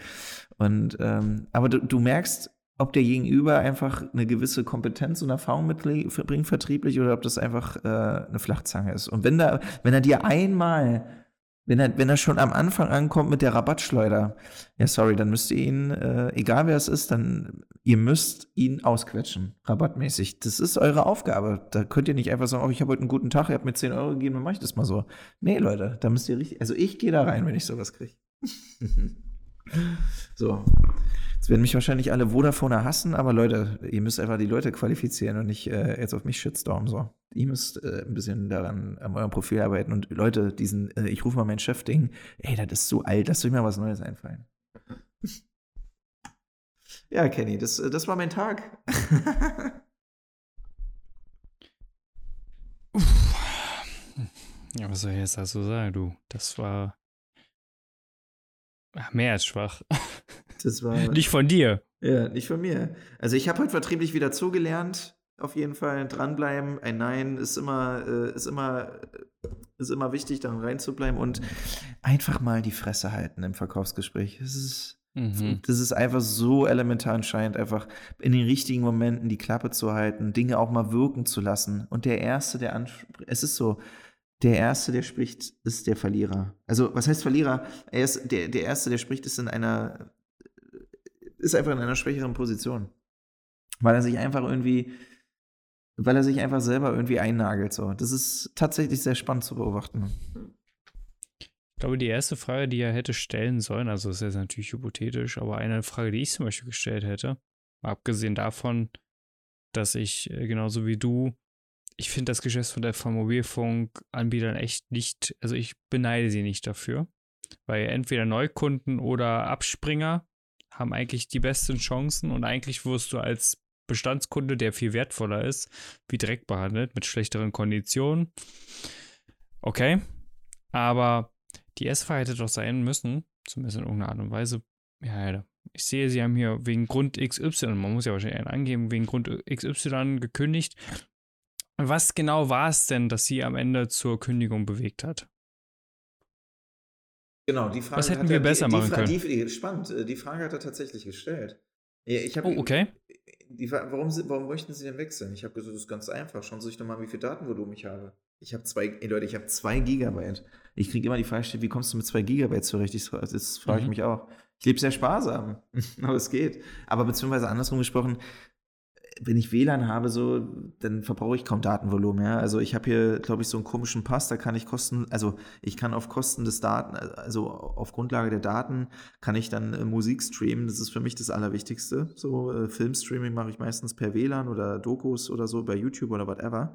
Und ähm, aber du, du merkst, ob der Gegenüber einfach eine gewisse Kompetenz und Erfahrung mitbringt vertrieblich oder ob das einfach äh, eine Flachzange ist. Und wenn da, wenn er dir einmal, wenn er, wenn er schon am Anfang ankommt mit der Rabattschleuder, ja sorry, dann müsst ihr ihn, äh, egal wer es ist, dann ihr müsst ihn ausquetschen, rabattmäßig. Das ist eure Aufgabe. Da könnt ihr nicht einfach sagen, oh, ich habe heute einen guten Tag, ihr habt mir 10 Euro gegeben, dann mache ich das mal so. Nee, Leute, da müsst ihr richtig, also ich gehe da rein, wenn ich sowas kriege. so. Jetzt werden mich wahrscheinlich alle Vodafone hassen, aber Leute, ihr müsst einfach die Leute qualifizieren und nicht äh, jetzt auf mich shitstormen. So. Ihr müsst äh, ein bisschen daran an eurem Profil arbeiten. Und Leute, diesen, äh, ich rufe mal meinen Chef-Ding, ey, das ist so alt, soll mir mal was Neues einfallen. ja, Kenny, das, äh, das war mein Tag. ja, was soll ich jetzt dazu sagen, du? Das war mehr als schwach. Das war. nicht von dir. Ja, nicht von mir. Also ich habe heute vertrieblich wieder zugelernt. Auf jeden Fall dranbleiben. Ein Nein ist immer, äh, ist immer, ist immer wichtig, dann reinzubleiben und einfach mal die Fresse halten im Verkaufsgespräch. Das ist, mhm. das ist einfach so elementar entscheidend, einfach in den richtigen Momenten die Klappe zu halten, Dinge auch mal wirken zu lassen. Und der Erste, der anspricht, es ist so, der Erste, der spricht, ist der Verlierer. Also, was heißt Verlierer? Er ist der, der Erste, der spricht, ist in einer, ist einfach in einer schwächeren Position. Weil er sich einfach irgendwie, weil er sich einfach selber irgendwie einnagelt. So. Das ist tatsächlich sehr spannend zu beobachten. Ich glaube, die erste Frage, die er hätte stellen sollen, also das ist jetzt natürlich hypothetisch, aber eine Frage, die ich zum Beispiel gestellt hätte, abgesehen davon, dass ich äh, genauso wie du ich finde das Geschäft von Mobilfunkanbietern echt nicht, also ich beneide sie nicht dafür, weil entweder Neukunden oder Abspringer haben eigentlich die besten Chancen und eigentlich wirst du als Bestandskunde, der viel wertvoller ist, wie direkt behandelt, mit schlechteren Konditionen. Okay, aber die S-Fahrer hätte doch sein müssen, zumindest in irgendeiner Art und Weise, ja, ich sehe, sie haben hier wegen Grund XY, man muss ja wahrscheinlich einen angeben, wegen Grund XY gekündigt. Was genau war es denn, das sie am Ende zur Kündigung bewegt hat? Genau, die Frage. Was hätten wir er, besser die, machen die, können? Die, spannend, äh, die Frage hat er tatsächlich gestellt. Ich hab, oh, okay. Die, warum, warum möchten Sie denn wechseln? Ich habe gesagt, das ist ganz einfach. Schauen Sie sich doch mal, wie viel Datenvolumen ich habe. Ich habe zwei, ey Leute, ich habe zwei Gigabyte. Ich kriege immer die Frage, wie kommst du mit zwei Gigabyte zurecht? Ich, das frage ich mhm. mich auch. Ich lebe sehr sparsam, aber es geht. Aber beziehungsweise andersrum gesprochen, wenn ich WLAN habe, so, dann verbrauche ich kaum Datenvolumen. Ja? Also ich habe hier, glaube ich, so einen komischen Pass, da kann ich Kosten, also ich kann auf Kosten des Daten, also auf Grundlage der Daten kann ich dann äh, Musik streamen. Das ist für mich das Allerwichtigste. So äh, Filmstreaming mache ich meistens per WLAN oder Dokus oder so bei YouTube oder whatever.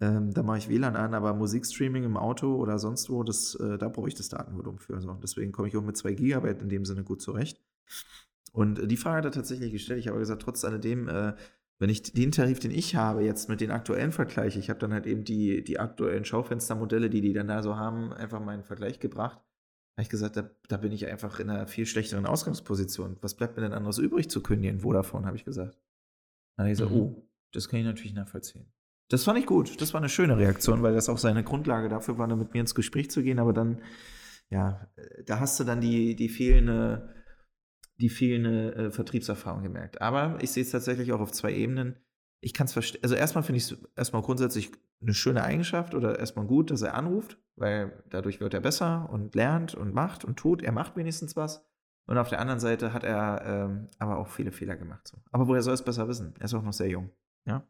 Ähm, da mache ich WLAN an, aber Musikstreaming im Auto oder sonst wo, das, äh, da brauche ich das Datenvolumen für. So. Deswegen komme ich auch mit 2 Gigabyte in dem Sinne gut zurecht. Und die Frage hat er tatsächlich gestellt. Ich habe gesagt, trotz alledem, äh, wenn ich den Tarif, den ich habe, jetzt mit den aktuellen vergleiche, ich habe dann halt eben die, die aktuellen Schaufenstermodelle, die die dann da so haben, einfach mal in Vergleich gebracht, habe ich gesagt, da, da bin ich einfach in einer viel schlechteren Ausgangsposition. Was bleibt mir denn anderes übrig zu kündigen? Vodafone, habe ich gesagt. Dann habe ich gesagt, mhm. oh, das kann ich natürlich nachvollziehen. Das fand ich gut. Das war eine schöne Reaktion, weil das auch seine Grundlage dafür war, mit mir ins Gespräch zu gehen. Aber dann, ja, da hast du dann die, die fehlende die fehlende äh, Vertriebserfahrung gemerkt. Aber ich sehe es tatsächlich auch auf zwei Ebenen. Ich kann es verstehen. Also erstmal finde ich es erstmal grundsätzlich eine schöne Eigenschaft oder erstmal gut, dass er anruft, weil dadurch wird er besser und lernt und macht und tut. Er macht wenigstens was. Und auf der anderen Seite hat er ähm, aber auch viele Fehler gemacht. So. Aber woher soll es besser wissen? Er ist auch noch sehr jung. Ja.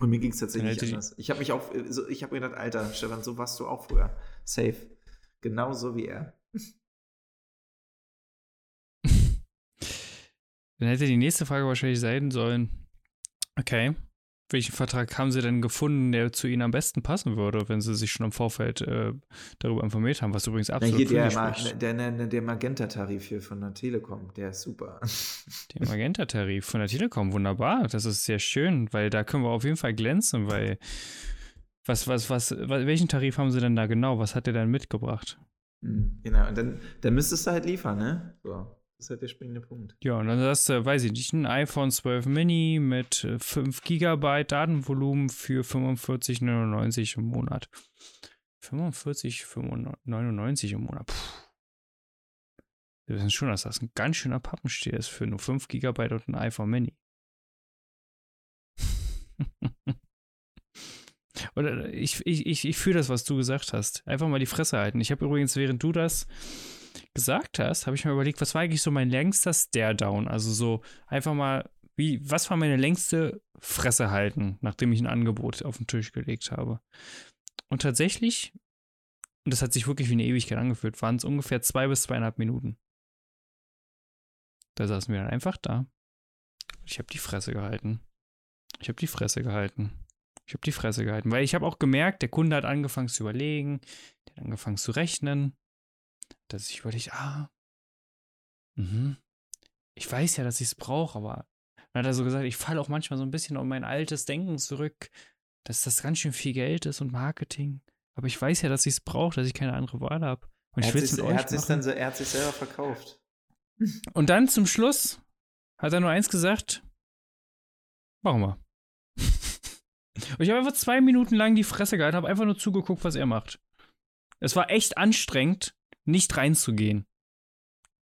Und mir ging es tatsächlich anders. Ich habe mich auch, so, ich habe mir gedacht, Alter, Stefan, so warst du auch früher. Safe. Genauso wie er. Dann hätte die nächste Frage wahrscheinlich sein sollen, okay, welchen Vertrag haben Sie denn gefunden, der zu Ihnen am besten passen würde, wenn Sie sich schon im Vorfeld äh, darüber informiert haben, was übrigens absolut Na hier der, der, der, der Magenta-Tarif hier von der Telekom, der ist super. Der Magenta-Tarif von der Telekom, wunderbar. Das ist sehr schön, weil da können wir auf jeden Fall glänzen, weil was, was, was, welchen Tarif haben Sie denn da genau? Was hat der denn mitgebracht? Hm, genau, und dann, dann müsstest du halt liefern, ne? So. Das ist halt der springende Punkt. Ja, und dann hast du, weiß ich nicht, ein iPhone 12 Mini mit 5 äh, GB Datenvolumen für 45,99 im Monat. 45,99 im Monat. Puh. Wir wissen schon, dass das ein ganz schöner Pappenstiel ist für nur 5 GB und ein iPhone Mini. Oder ich, ich, ich, ich fühle das, was du gesagt hast. Einfach mal die Fresse halten. Ich habe übrigens, während du das gesagt hast, habe ich mir überlegt, was war eigentlich so mein längster Stare-Down? Also so einfach mal, wie, was war meine längste Fresse halten, nachdem ich ein Angebot auf den Tisch gelegt habe? Und tatsächlich, und das hat sich wirklich wie eine Ewigkeit angefühlt, waren es ungefähr zwei bis zweieinhalb Minuten. Da saßen wir dann einfach da. Ich habe die Fresse gehalten. Ich habe die Fresse gehalten. Ich habe die Fresse gehalten, weil ich habe auch gemerkt, der Kunde hat angefangen zu überlegen, der hat angefangen zu rechnen dass ich überlege, ah, mh, ich weiß ja, dass ich es brauche, aber dann hat er so gesagt, ich falle auch manchmal so ein bisschen auf mein altes Denken zurück, dass das ganz schön viel Geld ist und Marketing. Aber ich weiß ja, dass ich es brauche, dass ich keine andere Wahl habe. Und ich will es mit er hat, dann so, er hat sich selber verkauft. Und dann zum Schluss hat er nur eins gesagt: Machen wir. und ich habe einfach zwei Minuten lang die Fresse gehalten, habe einfach nur zugeguckt, was er macht. Es war echt anstrengend, nicht reinzugehen.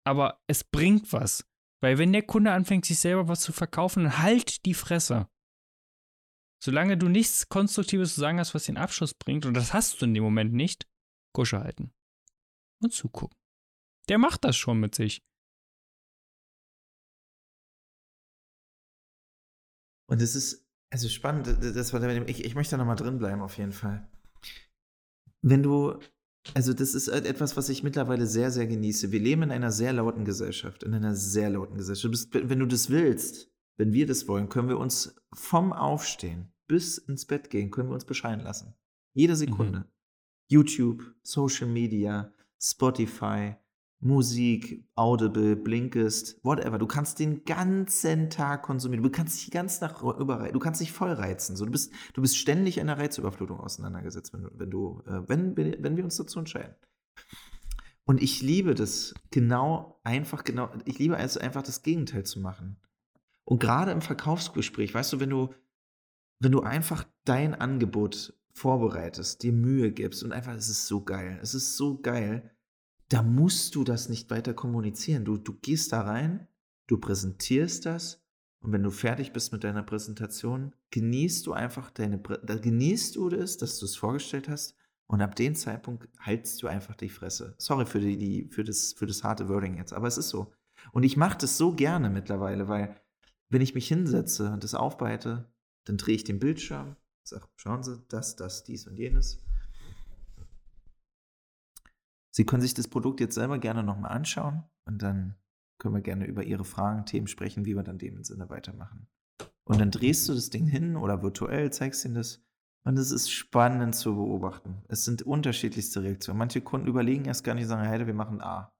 Aber es bringt was. Weil wenn der Kunde anfängt, sich selber was zu verkaufen, dann halt die Fresse. Solange du nichts Konstruktives zu sagen hast, was den Abschluss bringt, und das hast du in dem Moment nicht, Gusche halten. Und zugucken. Der macht das schon mit sich. Und es ist, also spannend, das war ich, ich möchte da nochmal drin bleiben, auf jeden Fall. Wenn du also das ist halt etwas, was ich mittlerweile sehr, sehr genieße. Wir leben in einer sehr lauten Gesellschaft, in einer sehr lauten Gesellschaft. Wenn du das willst, wenn wir das wollen, können wir uns vom Aufstehen bis ins Bett gehen, können wir uns bescheiden lassen. Jede Sekunde. Mhm. YouTube, Social Media, Spotify, Musik, Audible, Blinkist, whatever. Du kannst den ganzen Tag konsumieren. Du kannst dich ganz nach überreizen. Du kannst dich voll reizen. So, du, bist, du bist ständig in der Reizüberflutung auseinandergesetzt, wenn, wenn, du, äh, wenn, wenn wir uns dazu entscheiden. Und ich liebe das genau, einfach genau, ich liebe es einfach das Gegenteil zu machen. Und gerade im Verkaufsgespräch, weißt du, wenn du, wenn du einfach dein Angebot vorbereitest, dir Mühe gibst und einfach, es ist so geil, es ist so geil, da musst du das nicht weiter kommunizieren. Du, du gehst da rein, du präsentierst das und wenn du fertig bist mit deiner Präsentation, genießt du einfach deine, da genießt du das, dass du es vorgestellt hast und ab dem Zeitpunkt haltst du einfach die Fresse. Sorry für, die, die, für, das, für das harte Wording jetzt, aber es ist so. Und ich mache das so gerne mittlerweile, weil wenn ich mich hinsetze und das aufbereite, dann drehe ich den Bildschirm, sage, schauen Sie, das, das, dies und jenes. Sie können sich das Produkt jetzt selber gerne nochmal anschauen und dann können wir gerne über Ihre Fragen, Themen sprechen, wie wir dann dem Sinne weitermachen. Und dann drehst du das Ding hin oder virtuell zeigst ihnen das. Und es ist spannend zu beobachten. Es sind unterschiedlichste Reaktionen. Manche Kunden überlegen erst gar nicht, sagen, hey, wir machen A.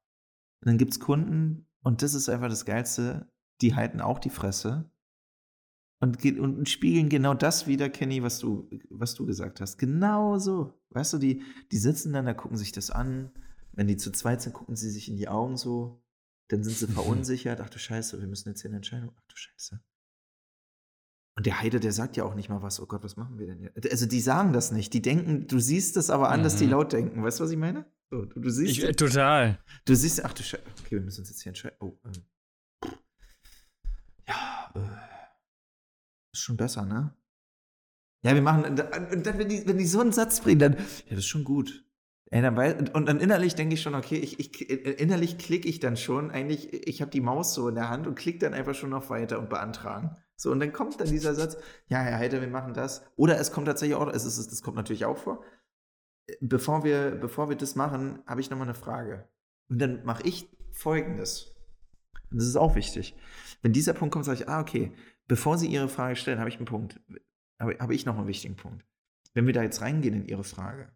Und dann gibt es Kunden, und das ist einfach das Geilste, die halten auch die Fresse und, und spiegeln genau das wieder, Kenny, was du, was du gesagt hast. Genau so. Weißt du, die, die sitzen dann, da gucken sich das an. Wenn die zu zweit sind, gucken sie sich in die Augen so. Dann sind sie verunsichert. Ach du Scheiße, wir müssen jetzt hier eine Entscheidung. Ach du Scheiße. Und der Heide, der sagt ja auch nicht mal was. Oh Gott, was machen wir denn jetzt? Also die sagen das nicht. Die denken, du siehst es aber an, mhm. dass die mhm. laut denken. Weißt du, was ich meine? So, du, du, siehst. Ich, äh, total. Du siehst, ach du Scheiße. Okay, wir müssen uns jetzt hier entscheiden. Oh, ähm. Ja, äh ist schon besser, ne? Ja, wir machen, und dann, wenn die, wenn die so einen Satz bringen, dann, ja, das ist schon gut. Ey, dann weiß, und dann innerlich denke ich schon, okay, ich, ich, innerlich klicke ich dann schon, eigentlich, ich habe die Maus so in der Hand und klicke dann einfach schon noch weiter und beantragen. So, und dann kommt dann dieser Satz, ja, Herr Heide, wir machen das. Oder es kommt tatsächlich auch, es ist, das kommt natürlich auch vor. Bevor wir, bevor wir das machen, habe ich nochmal eine Frage. Und dann mache ich folgendes. Und das ist auch wichtig. Wenn dieser Punkt kommt, sage ich, ah, okay, bevor Sie Ihre Frage stellen, habe ich einen Punkt. Habe, habe ich noch einen wichtigen Punkt. Wenn wir da jetzt reingehen in Ihre Frage,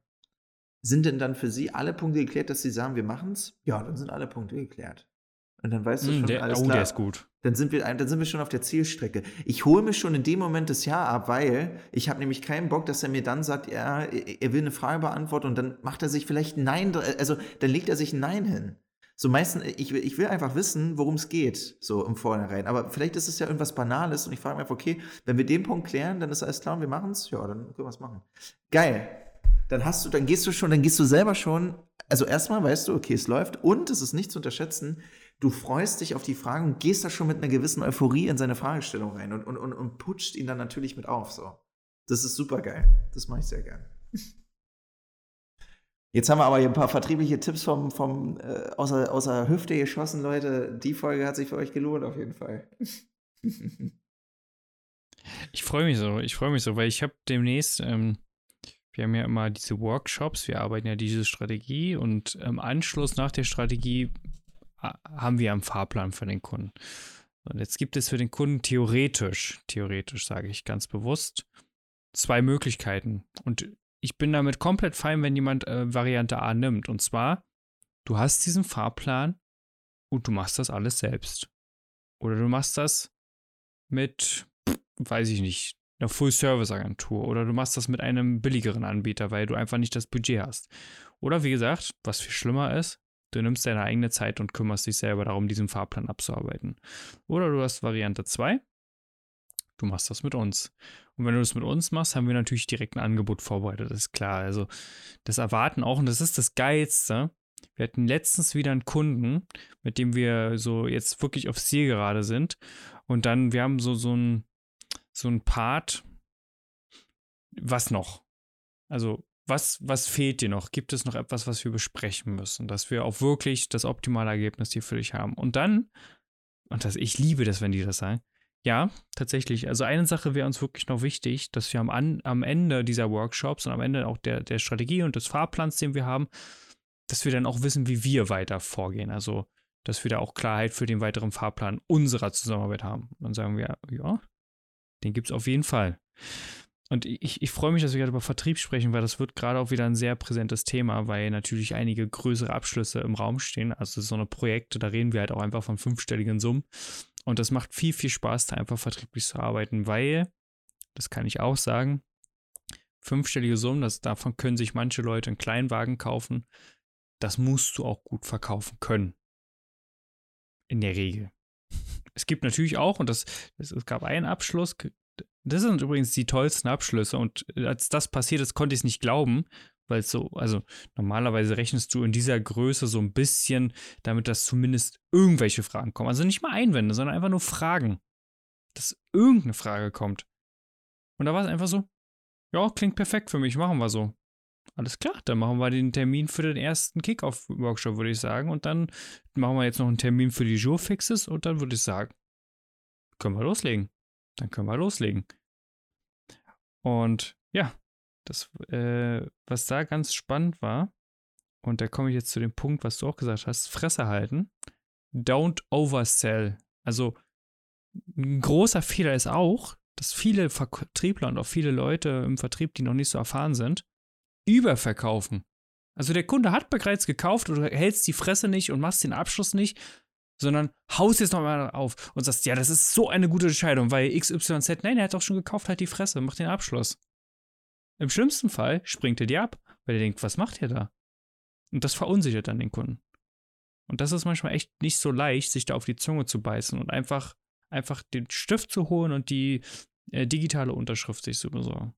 sind denn dann für Sie alle Punkte geklärt, dass Sie sagen, wir machen es? Ja, dann sind alle Punkte geklärt. Und dann weißt du mm, schon, der, alles oh, klar. der ist gut. Dann sind, wir, dann sind wir schon auf der Zielstrecke. Ich hole mir schon in dem Moment das Ja ab, weil ich habe nämlich keinen Bock, dass er mir dann sagt, ja, er will eine Frage beantworten und dann macht er sich vielleicht Nein, also dann legt er sich ein Nein hin. So meistens, ich, ich will einfach wissen, worum es geht, so im Vornherein. Aber vielleicht ist es ja irgendwas Banales und ich frage mich einfach, okay, wenn wir den Punkt klären, dann ist alles klar und wir machen es, ja, dann können wir es machen. Geil. Dann hast du, dann gehst du schon, dann gehst du selber schon, also erstmal weißt du, okay, es läuft und es ist nicht zu unterschätzen, du freust dich auf die Fragen und gehst da schon mit einer gewissen Euphorie in seine Fragestellung rein und, und, und, und putscht ihn dann natürlich mit auf, so. Das ist super geil. Das mache ich sehr gern. Jetzt haben wir aber hier ein paar vertriebliche Tipps vom, vom, äh, außer, außer Hüfte geschossen, Leute. Die Folge hat sich für euch gelohnt, auf jeden Fall. ich freue mich so, ich freue mich so, weil ich habe demnächst, ähm, wir haben ja immer diese Workshops, wir arbeiten ja diese Strategie und im Anschluss nach der Strategie haben wir einen Fahrplan für den Kunden. Und jetzt gibt es für den Kunden theoretisch, theoretisch sage ich ganz bewusst, zwei Möglichkeiten. Und ich bin damit komplett fein, wenn jemand äh, Variante A nimmt. Und zwar, du hast diesen Fahrplan und du machst das alles selbst. Oder du machst das mit, weiß ich nicht, einer Full-Service-Agentur. Oder du machst das mit einem billigeren Anbieter, weil du einfach nicht das Budget hast. Oder wie gesagt, was viel schlimmer ist, du nimmst deine eigene Zeit und kümmerst dich selber darum, diesen Fahrplan abzuarbeiten. Oder du hast Variante 2, du machst das mit uns. Und wenn du das mit uns machst, haben wir natürlich direkt ein Angebot vorbereitet, das ist klar. Also das erwarten auch, und das ist das Geilste. Wir hatten letztens wieder einen Kunden, mit dem wir so jetzt wirklich aufs Ziel gerade sind. Und dann, wir haben so, so ein, so ein Part, was noch? Also, was, was fehlt dir noch? Gibt es noch etwas, was wir besprechen müssen, dass wir auch wirklich das optimale Ergebnis hier für dich haben? Und dann, und das, ich liebe das, wenn die das sagen, ja, tatsächlich. Also eine Sache wäre uns wirklich noch wichtig, dass wir am, an, am Ende dieser Workshops und am Ende auch der, der Strategie und des Fahrplans, den wir haben, dass wir dann auch wissen, wie wir weiter vorgehen. Also, dass wir da auch Klarheit für den weiteren Fahrplan unserer Zusammenarbeit haben. Dann sagen wir, ja, den gibt es auf jeden Fall. Und ich, ich freue mich, dass wir gerade über Vertrieb sprechen, weil das wird gerade auch wieder ein sehr präsentes Thema, weil natürlich einige größere Abschlüsse im Raum stehen. Also so eine Projekte, da reden wir halt auch einfach von fünfstelligen Summen. Und das macht viel, viel Spaß, da einfach vertrieblich zu arbeiten, weil, das kann ich auch sagen, fünfstellige Summen, das, davon können sich manche Leute einen Kleinwagen kaufen. Das musst du auch gut verkaufen können. In der Regel. Es gibt natürlich auch, und das, es gab einen Abschluss, das sind übrigens die tollsten Abschlüsse. Und als das passiert ist, konnte ich es nicht glauben, weil es so, also normalerweise rechnest du in dieser Größe so ein bisschen, damit dass zumindest irgendwelche Fragen kommen. Also nicht mal Einwände, sondern einfach nur Fragen. Dass irgendeine Frage kommt. Und da war es einfach so, ja, klingt perfekt für mich, machen wir so. Alles klar, dann machen wir den Termin für den ersten Kickoff-Workshop, würde ich sagen. Und dann machen wir jetzt noch einen Termin für die Jour-Fixes und dann würde ich sagen, können wir loslegen. Dann können wir loslegen. Und ja, das, äh, was da ganz spannend war, und da komme ich jetzt zu dem Punkt, was du auch gesagt hast, Fresse halten. Don't oversell. Also ein großer Fehler ist auch, dass viele Vertriebler und auch viele Leute im Vertrieb, die noch nicht so erfahren sind, überverkaufen. Also der Kunde hat bereits gekauft oder hältst die Fresse nicht und machst den Abschluss nicht sondern haust jetzt nochmal auf und sagst, ja, das ist so eine gute Entscheidung, weil XYZ, nein, er hat doch schon gekauft, halt die Fresse, mach den Abschluss. Im schlimmsten Fall springt er dir ab, weil er denkt, was macht ihr da? Und das verunsichert dann den Kunden. Und das ist manchmal echt nicht so leicht, sich da auf die Zunge zu beißen und einfach, einfach den Stift zu holen und die äh, digitale Unterschrift sich zu besorgen.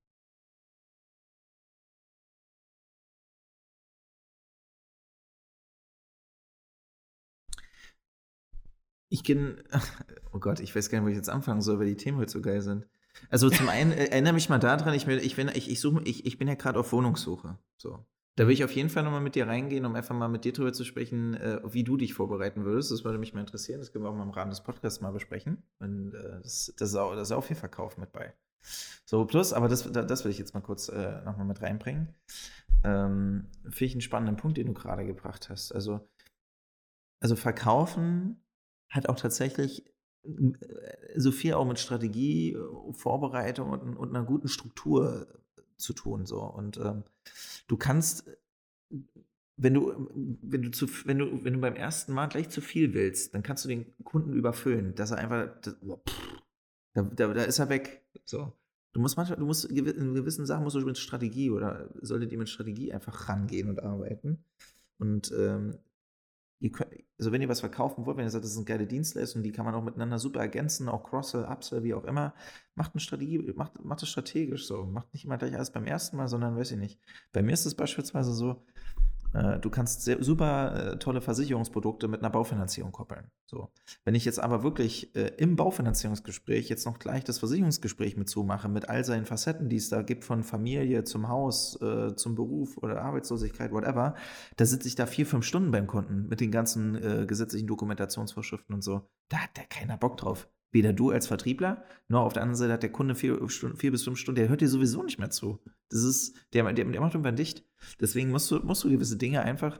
Ich kenne, oh Gott, ich weiß gar nicht, wo ich jetzt anfangen soll, weil die Themen heute so geil sind. Also zum einen äh, erinnere mich mal daran, ich, ich, bin, ich, ich, suche, ich, ich bin ja gerade auf Wohnungssuche. So. Da will ich auf jeden Fall nochmal mit dir reingehen, um einfach mal mit dir darüber zu sprechen, äh, wie du dich vorbereiten würdest. Das würde mich mal interessieren. Das können wir auch mal im Rahmen des Podcasts mal besprechen. Und äh, das, das, ist auch, das ist auch viel Verkauf mit bei. So, plus, aber das, das will ich jetzt mal kurz äh, nochmal mit reinbringen. Ähm, Finde ich einen spannenden Punkt, den du gerade gebracht hast. Also, also Verkaufen hat auch tatsächlich äh, so viel auch mit Strategie, äh, Vorbereitung und, und einer guten Struktur zu tun. So. Und ähm, du kannst, wenn du, wenn du zu, wenn du, wenn du beim ersten Mal gleich zu viel willst, dann kannst du den Kunden überfüllen, dass er einfach, das, oh, pff, da, da, da, ist er weg. So. Du musst manchmal, du musst in gewissen Sachen musst du mit Strategie oder solltet ihr mit Strategie einfach rangehen und arbeiten. Und ähm, könnt, also wenn ihr was verkaufen wollt, wenn ihr sagt, das ist eine geile Dienstleistung, die kann man auch miteinander super ergänzen, auch Cross-Sell, Upsell, wie auch immer, macht eine Strategie, macht, macht es strategisch so. Macht nicht immer gleich alles beim ersten Mal, sondern weiß ich nicht. Bei mir ist es beispielsweise so, du kannst sehr, super äh, tolle Versicherungsprodukte mit einer Baufinanzierung koppeln. So. Wenn ich jetzt aber wirklich äh, im Baufinanzierungsgespräch jetzt noch gleich das Versicherungsgespräch mit zumache, mit all seinen Facetten, die es da gibt, von Familie zum Haus, äh, zum Beruf oder Arbeitslosigkeit, whatever, da sitze ich da vier, fünf Stunden beim Kunden mit den ganzen äh, gesetzlichen Dokumentationsvorschriften und so. Da hat der keiner Bock drauf. Weder du als Vertriebler, noch auf der anderen Seite hat der Kunde vier, vier bis fünf Stunden, der hört dir sowieso nicht mehr zu. Das ist, der, der, der macht irgendwann dicht. Deswegen musst du, musst du gewisse Dinge einfach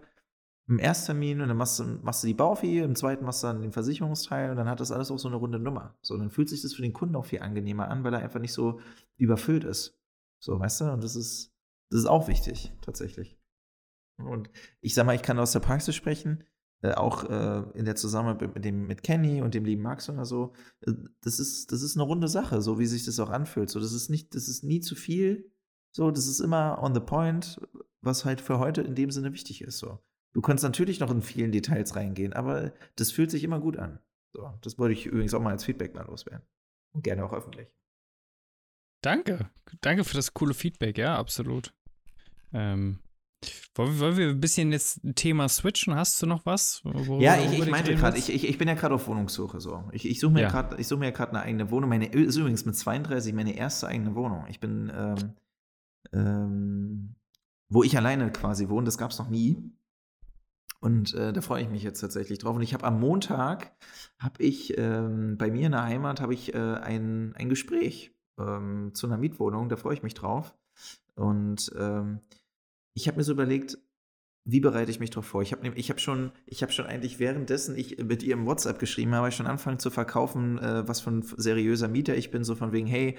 im Ersttermin und dann machst du, machst du die Baufi, im zweiten machst du dann den Versicherungsteil und dann hat das alles auch so eine runde Nummer. So, dann fühlt sich das für den Kunden auch viel angenehmer an, weil er einfach nicht so überfüllt ist. So, weißt du? Und das ist, das ist auch wichtig, tatsächlich. Und ich sag mal, ich kann aus der Praxis sprechen. Äh, auch äh, in der Zusammenarbeit mit, dem, mit Kenny und dem lieben Max oder so, äh, das ist, das ist eine runde Sache, so wie sich das auch anfühlt. So, das ist nicht, das ist nie zu viel. So, das ist immer on the point, was halt für heute in dem Sinne wichtig ist. So. Du kannst natürlich noch in vielen Details reingehen, aber das fühlt sich immer gut an. So, das wollte ich übrigens auch mal als Feedback mal loswerden. Und gerne auch öffentlich. Danke. Danke für das coole Feedback, ja, absolut. Ähm, wollen, wollen wir ein bisschen jetzt ein Thema switchen? Hast du noch was? Ja, ich, ich meinte gerade, ich, ich, ich bin ja gerade auf Wohnungssuche so. Ich, ich suche mir ja. gerade such eine eigene Wohnung. Meine ist übrigens mit 32 meine erste eigene Wohnung. Ich bin, ähm, ähm, wo ich alleine quasi wohne, das gab es noch nie. Und äh, da freue ich mich jetzt tatsächlich drauf. Und ich habe am Montag, habe ich ähm, bei mir in der Heimat, habe ich äh, ein, ein Gespräch ähm, zu einer Mietwohnung. Da freue ich mich drauf. Und ähm, ich habe mir so überlegt, wie bereite ich mich darauf vor? Ich habe ich hab schon, hab schon eigentlich währenddessen ich mit ihr im WhatsApp geschrieben habe, ich schon angefangen zu verkaufen, äh, was für ein seriöser Mieter ich bin, so von wegen, hey,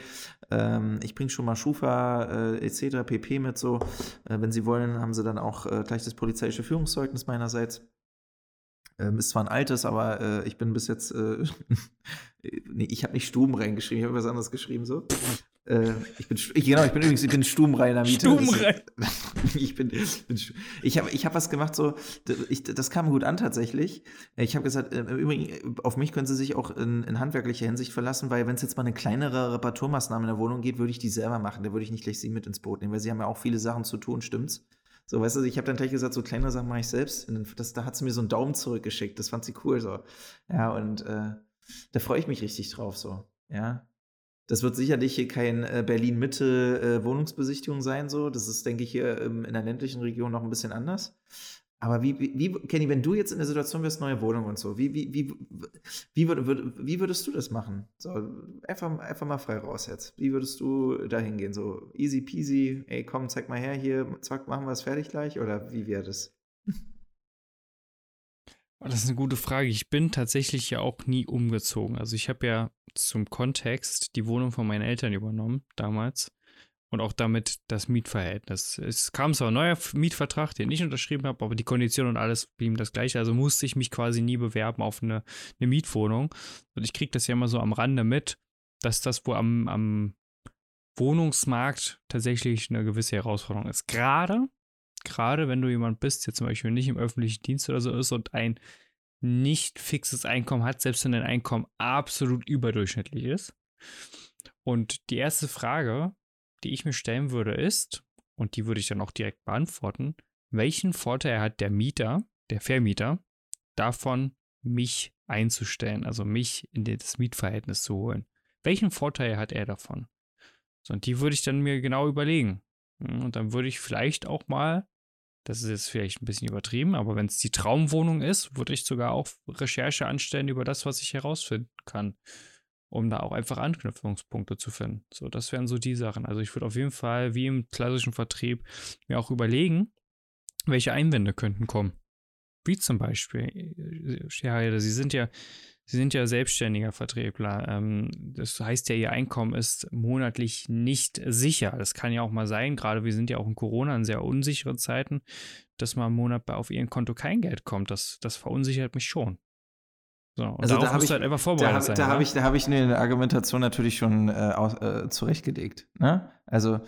ähm, ich bringe schon mal Schufa äh, etc. pp mit so. Äh, wenn Sie wollen, haben Sie dann auch äh, gleich das polizeiliche Führungszeugnis meinerseits. Ähm, ist zwar ein altes, aber äh, ich bin bis jetzt, äh, nee, ich habe nicht Stuben reingeschrieben, ich habe was anderes geschrieben so. Äh, ich bin, ich, genau, ich bin übrigens, ich bin stubenreiner Mieter. Stubenrein. ich bin, bin ich habe ich hab was gemacht, so, ich, das kam gut an tatsächlich. Ich habe gesagt, äh, im Übrigen, auf mich können Sie sich auch in, in handwerklicher Hinsicht verlassen, weil wenn es jetzt mal eine kleinere Reparaturmaßnahme in der Wohnung geht, würde ich die selber machen. Da würde ich nicht gleich Sie mit ins Boot nehmen, weil Sie haben ja auch viele Sachen zu tun, stimmt's? So, weißt du, ich habe dann gleich gesagt, so kleine Sachen mache ich selbst. Und das, da hat sie mir so einen Daumen zurückgeschickt. Das fand sie cool so. Ja, und äh, da freue ich mich richtig drauf so. Ja, das wird sicherlich hier kein äh, Berlin-Mitte-Wohnungsbesichtigung äh, sein, so. Das ist, denke ich, hier ähm, in der ländlichen Region noch ein bisschen anders. Aber wie, wie, wie, Kenny, wenn du jetzt in der Situation wärst, neue Wohnung und so, wie, wie, wie, wie, würd, wie würdest du das machen? So, einfach, einfach mal frei raus jetzt. Wie würdest du da hingehen? So easy peasy, ey, komm, zeig mal her hier, zack, machen wir es fertig gleich? Oder wie wäre das? Das ist eine gute Frage. Ich bin tatsächlich ja auch nie umgezogen. Also ich habe ja zum Kontext die Wohnung von meinen Eltern übernommen damals. und auch damit das Mietverhältnis. Es kam zwar ein neuer Mietvertrag, den ich unterschrieben habe, aber die Konditionen und alles blieben das gleiche. Also musste ich mich quasi nie bewerben auf eine, eine Mietwohnung. Und ich kriege das ja immer so am Rande mit, dass das wohl am, am Wohnungsmarkt tatsächlich eine gewisse Herausforderung ist. Gerade, gerade wenn du jemand bist, der zum Beispiel nicht im öffentlichen Dienst oder so ist und ein nicht fixes Einkommen hat, selbst wenn dein Einkommen absolut überdurchschnittlich ist. Und die erste Frage, die ich mir stellen würde, ist, und die würde ich dann auch direkt beantworten, welchen Vorteil hat der Mieter, der Vermieter, davon, mich einzustellen, also mich in das Mietverhältnis zu holen? Welchen Vorteil hat er davon? So, und die würde ich dann mir genau überlegen. Und dann würde ich vielleicht auch mal, das ist jetzt vielleicht ein bisschen übertrieben, aber wenn es die Traumwohnung ist, würde ich sogar auch Recherche anstellen über das, was ich herausfinden kann, um da auch einfach Anknüpfungspunkte zu finden. So, das wären so die Sachen. Also ich würde auf jeden Fall, wie im klassischen Vertrieb, mir auch überlegen, welche Einwände könnten kommen. Wie zum Beispiel, ja, Sie sind ja Sie sind ja selbstständiger Vertriebler. Ähm, das heißt ja, Ihr Einkommen ist monatlich nicht sicher. Das kann ja auch mal sein, gerade wir sind ja auch in Corona in sehr unsicheren Zeiten, dass mal im Monat auf Ihren Konto kein Geld kommt. Das, das verunsichert mich schon. So, also da musst du halt einfach vorbereitet da, sein. Da habe ich, hab ich eine Argumentation natürlich schon äh, aus, äh, zurechtgelegt. Ne? Also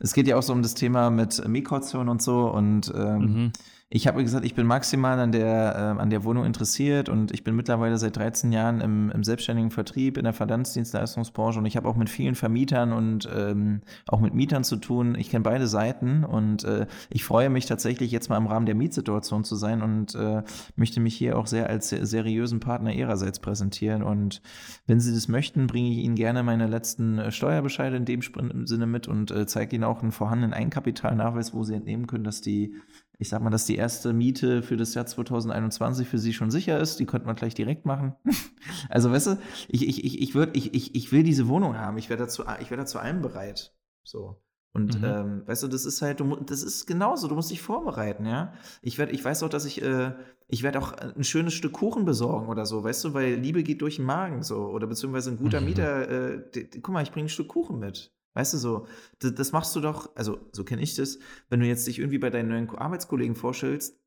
es geht ja auch so um das Thema mit Mikrotion und so und ähm, mhm ich habe gesagt, ich bin maximal an der, äh, an der Wohnung interessiert und ich bin mittlerweile seit 13 Jahren im, im selbstständigen Vertrieb in der Verdanzdienstleistungsbranche und ich habe auch mit vielen Vermietern und ähm, auch mit Mietern zu tun. Ich kenne beide Seiten und äh, ich freue mich tatsächlich jetzt mal im Rahmen der Mietsituation zu sein und äh, möchte mich hier auch sehr als seriösen Partner ihrerseits präsentieren. Und wenn Sie das möchten, bringe ich Ihnen gerne meine letzten äh, Steuerbescheide in dem Sinne mit und äh, zeige Ihnen auch einen vorhandenen Eigenkapitalnachweis, wo Sie entnehmen können, dass die ich sag mal, dass die erste Miete für das Jahr 2021 für sie schon sicher ist. Die könnte man gleich direkt machen. also, weißt du, ich, ich, ich, ich, würd, ich, ich, ich will diese Wohnung haben. Ich wäre dazu, ich wäre dazu allem bereit. So. Und mhm. ähm, weißt du, das ist halt, du, das ist genauso, du musst dich vorbereiten, ja. Ich werde, ich weiß auch, dass ich, äh, ich werde auch ein schönes Stück Kuchen besorgen oder so, weißt du, weil Liebe geht durch den Magen so. Oder beziehungsweise ein guter mhm. Mieter, äh, guck mal, ich bringe ein Stück Kuchen mit. Weißt du so, das, das machst du doch, also so kenne ich das, wenn du jetzt dich irgendwie bei deinen neuen Arbeitskollegen vorstellst,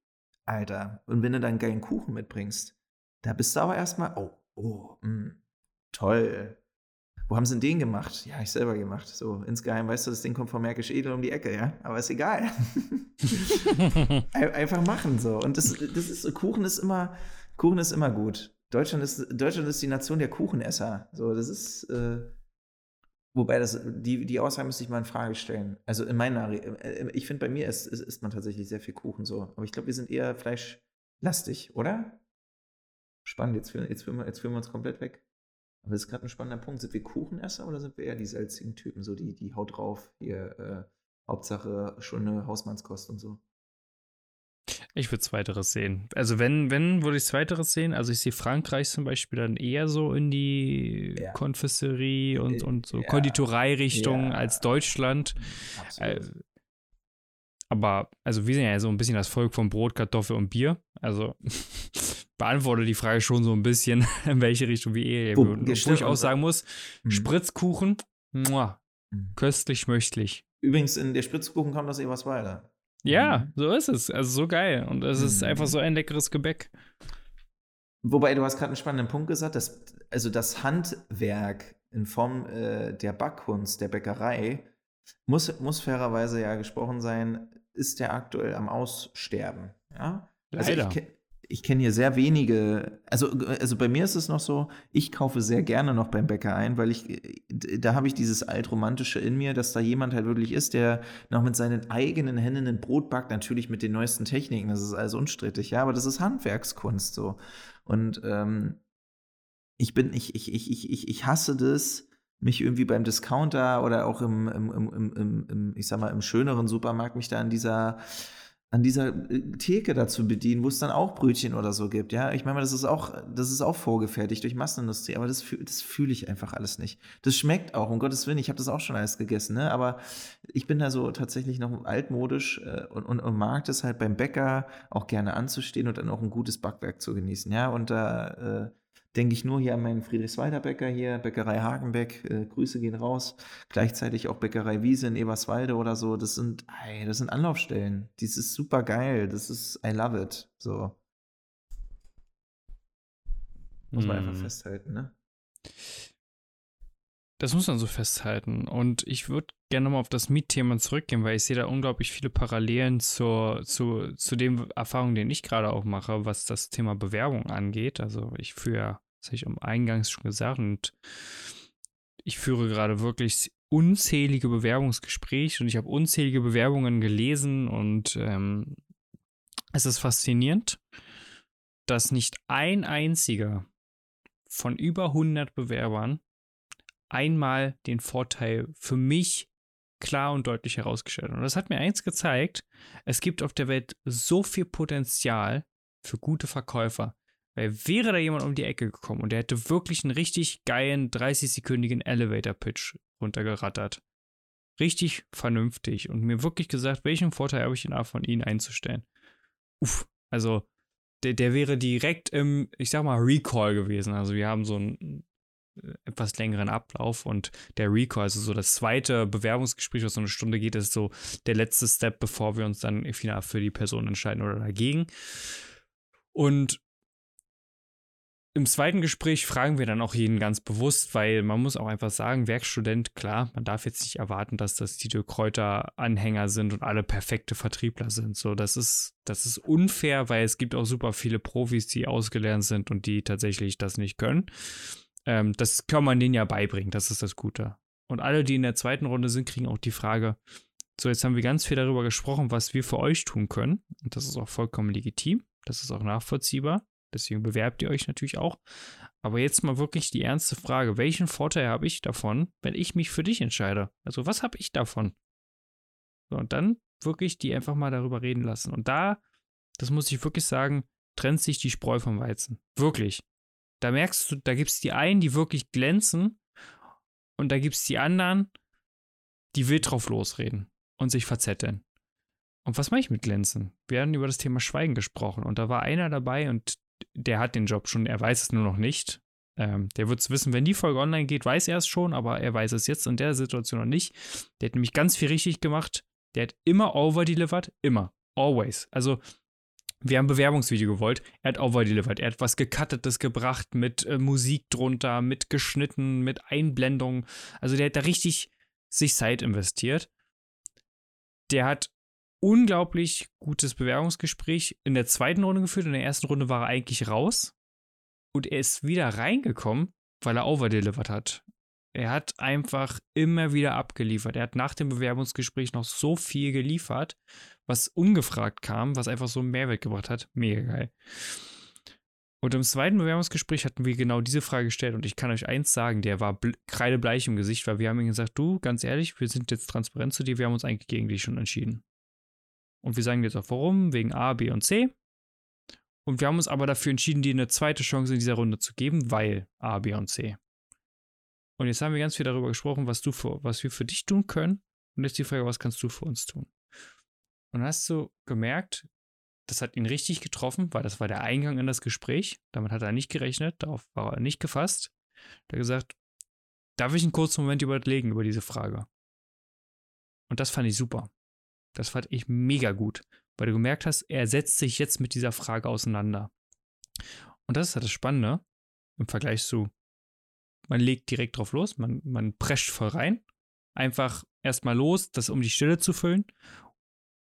Alter, und wenn du dann einen geilen Kuchen mitbringst, da bist du aber erstmal, oh, oh, mh, hm, toll. Wo haben sie denn den gemacht? Ja, ich selber gemacht. So, insgeheim, weißt du, das Ding kommt von Märkisch Edel um die Ecke, ja? Aber ist egal. Einfach machen so. Und das, das ist, Kuchen ist immer, Kuchen ist immer gut. Deutschland ist, Deutschland ist die Nation der Kuchenesser. So, das ist, äh, Wobei das, die, die Aussage müsste ich mal in Frage stellen. Also in meiner, äh, ich finde, bei mir isst, isst man tatsächlich sehr viel Kuchen so. Aber ich glaube, wir sind eher fleischlastig, oder? Spannend, jetzt, jetzt, führen wir, jetzt führen wir uns komplett weg. Aber das ist gerade ein spannender Punkt. Sind wir Kuchenesser oder sind wir eher die salzigen Typen, so die, die Haut drauf, hier, äh, Hauptsache schöne Hausmannskost und so? Ich würde Zweiteres sehen. Also wenn, wenn würde ich Zweiteres sehen. Also ich sehe Frankreich zum Beispiel dann eher so in die ja. Konfisserie und, äh, und so ja. Konditorei-Richtung ja. als Deutschland. Äh, aber, also wir sind ja so ein bisschen das Volk von Brot, Kartoffel und Bier. Also beantworte die Frage schon so ein bisschen, in welche Richtung wir eher oh, würden. Wo ich auch sagen muss, mhm. Spritzkuchen, muah, mhm. köstlich schmöchtlich. Übrigens, in der Spritzkuchen kommt das eh was weiter. Ja, mhm. so ist es. Also so geil. Und es mhm. ist einfach so ein leckeres Gebäck. Wobei, du hast gerade einen spannenden Punkt gesagt, dass, also das Handwerk in Form äh, der Backkunst, der Bäckerei, muss, muss fairerweise ja gesprochen sein, ist ja aktuell am Aussterben. Ja? Also Leider. Ich, ich kenne hier sehr wenige, also, also bei mir ist es noch so, ich kaufe sehr gerne noch beim Bäcker ein, weil ich, da habe ich dieses altromantische in mir, dass da jemand halt wirklich ist, der noch mit seinen eigenen Händen ein Brot backt, natürlich mit den neuesten Techniken, das ist alles unstrittig, ja, aber das ist Handwerkskunst so. Und ähm, ich bin, ich, ich, ich, ich, ich hasse das, mich irgendwie beim Discounter oder auch im, im, im, im, im, ich sag mal, im schöneren Supermarkt mich da an dieser an dieser äh, Theke dazu bedienen, wo es dann auch Brötchen oder so gibt. Ja, ich meine, das ist auch, das ist auch vorgefertigt durch Massenindustrie, aber das, das fühle ich einfach alles nicht. Das schmeckt auch, um Gottes Willen, ich habe das auch schon alles gegessen, ne? aber ich bin da so tatsächlich noch altmodisch äh, und, und, und, mag das halt beim Bäcker auch gerne anzustehen und dann auch ein gutes Backwerk zu genießen. Ja, und da, äh, denke ich nur hier an meinen Friedrichswalder Bäcker hier, Bäckerei Hagenbeck, äh, Grüße gehen raus. Gleichzeitig auch Bäckerei Wiese in Eberswalde oder so. Das sind, ey, das sind Anlaufstellen. Das ist super geil. Das ist, I love it. So. Muss man einfach Hm. festhalten, ne? Das muss man so festhalten. Und ich würde gerne nochmal auf das Mietthema zurückgehen, weil ich sehe da unglaublich viele Parallelen zur, zu, zu den Erfahrungen, die ich gerade auch mache, was das Thema Bewerbung angeht. Also ich führe, das habe ich am Eingangs schon gesagt, und ich führe gerade wirklich unzählige Bewerbungsgespräche und ich habe unzählige Bewerbungen gelesen und ähm, es ist faszinierend, dass nicht ein einziger von über 100 Bewerbern einmal den Vorteil für mich klar und deutlich herausgestellt. Und das hat mir eins gezeigt, es gibt auf der Welt so viel Potenzial für gute Verkäufer. Weil wäre da jemand um die Ecke gekommen und der hätte wirklich einen richtig geilen 30-sekündigen Elevator-Pitch runtergerattert. Richtig vernünftig und mir wirklich gesagt, welchen Vorteil habe ich denn von Ihnen einzustellen. Uff, also der, der wäre direkt im, ich sag mal, Recall gewesen. Also wir haben so äh, etwas längeren Ablauf und der Recall, also so das zweite Bewerbungsgespräch, was so eine Stunde geht, ist so der letzte Step, bevor wir uns dann final für die Person entscheiden oder dagegen. Und im zweiten Gespräch fragen wir dann auch jeden ganz bewusst, weil man muss auch einfach sagen, Werkstudent, klar, man darf jetzt nicht erwarten, dass das Dirk Kräuter Anhänger sind und alle perfekte Vertriebler sind. So, das ist, das ist unfair, weil es gibt auch super viele Profis, die ausgelernt sind und die tatsächlich das nicht können. Ähm, das kann man denen ja beibringen, das ist das Gute. Und alle, die in der zweiten Runde sind, kriegen auch die Frage, so, jetzt haben wir ganz viel darüber gesprochen, was wir für euch tun können. Und das ist auch vollkommen legitim. Das ist auch nachvollziehbar. Deswegen bewerbt ihr euch natürlich auch. Aber jetzt mal wirklich die ernste Frage: Welchen Vorteil habe ich davon, wenn ich mich für dich entscheide? Also, was habe ich davon? So, und dann wirklich die einfach mal darüber reden lassen. Und da, das muss ich wirklich sagen, trennt sich die Spreu vom Weizen. Wirklich. Da merkst du, da gibt es die einen, die wirklich glänzen. Und da gibt es die anderen, die wild drauf losreden und sich verzetteln. Und was mache ich mit Glänzen? Wir haben über das Thema Schweigen gesprochen und da war einer dabei und der hat den Job schon, er weiß es nur noch nicht. Ähm, der wird es wissen, wenn die Folge online geht, weiß er es schon, aber er weiß es jetzt in der Situation noch nicht. Der hat nämlich ganz viel richtig gemacht. Der hat immer overdelivered, immer, always. Also wir haben ein Bewerbungsvideo gewollt. Er hat overdelivered. Er hat was Gecuttetes gebracht mit äh, Musik drunter, mit geschnitten, mit Einblendungen. Also der hat da richtig sich Zeit investiert. Der hat unglaublich gutes Bewerbungsgespräch in der zweiten Runde geführt. In der ersten Runde war er eigentlich raus. Und er ist wieder reingekommen, weil er overdelivered hat. Er hat einfach immer wieder abgeliefert. Er hat nach dem Bewerbungsgespräch noch so viel geliefert, was ungefragt kam, was einfach so einen Mehrwert gebracht hat. Mega geil. Und im zweiten Bewerbungsgespräch hatten wir genau diese Frage gestellt und ich kann euch eins sagen, der war kreidebleich im Gesicht, weil wir haben ihm gesagt, du, ganz ehrlich, wir sind jetzt transparent zu dir, wir haben uns eigentlich gegen dich schon entschieden. Und wir sagen jetzt auch warum, wegen A, B und C. Und wir haben uns aber dafür entschieden, dir eine zweite Chance in dieser Runde zu geben, weil A, B und C. Und jetzt haben wir ganz viel darüber gesprochen, was du für, was wir für dich tun können. Und jetzt die Frage, was kannst du für uns tun? Und dann hast du gemerkt, das hat ihn richtig getroffen, weil das war der Eingang in das Gespräch. Damit hat er nicht gerechnet, darauf war er nicht gefasst. Hat gesagt, darf ich einen kurzen Moment überlegen über diese Frage? Und das fand ich super. Das fand ich mega gut, weil du gemerkt hast, er setzt sich jetzt mit dieser Frage auseinander. Und das ist halt das Spannende im Vergleich zu, man legt direkt drauf los, man, man prescht voll rein, einfach erstmal los, das um die Stille zu füllen.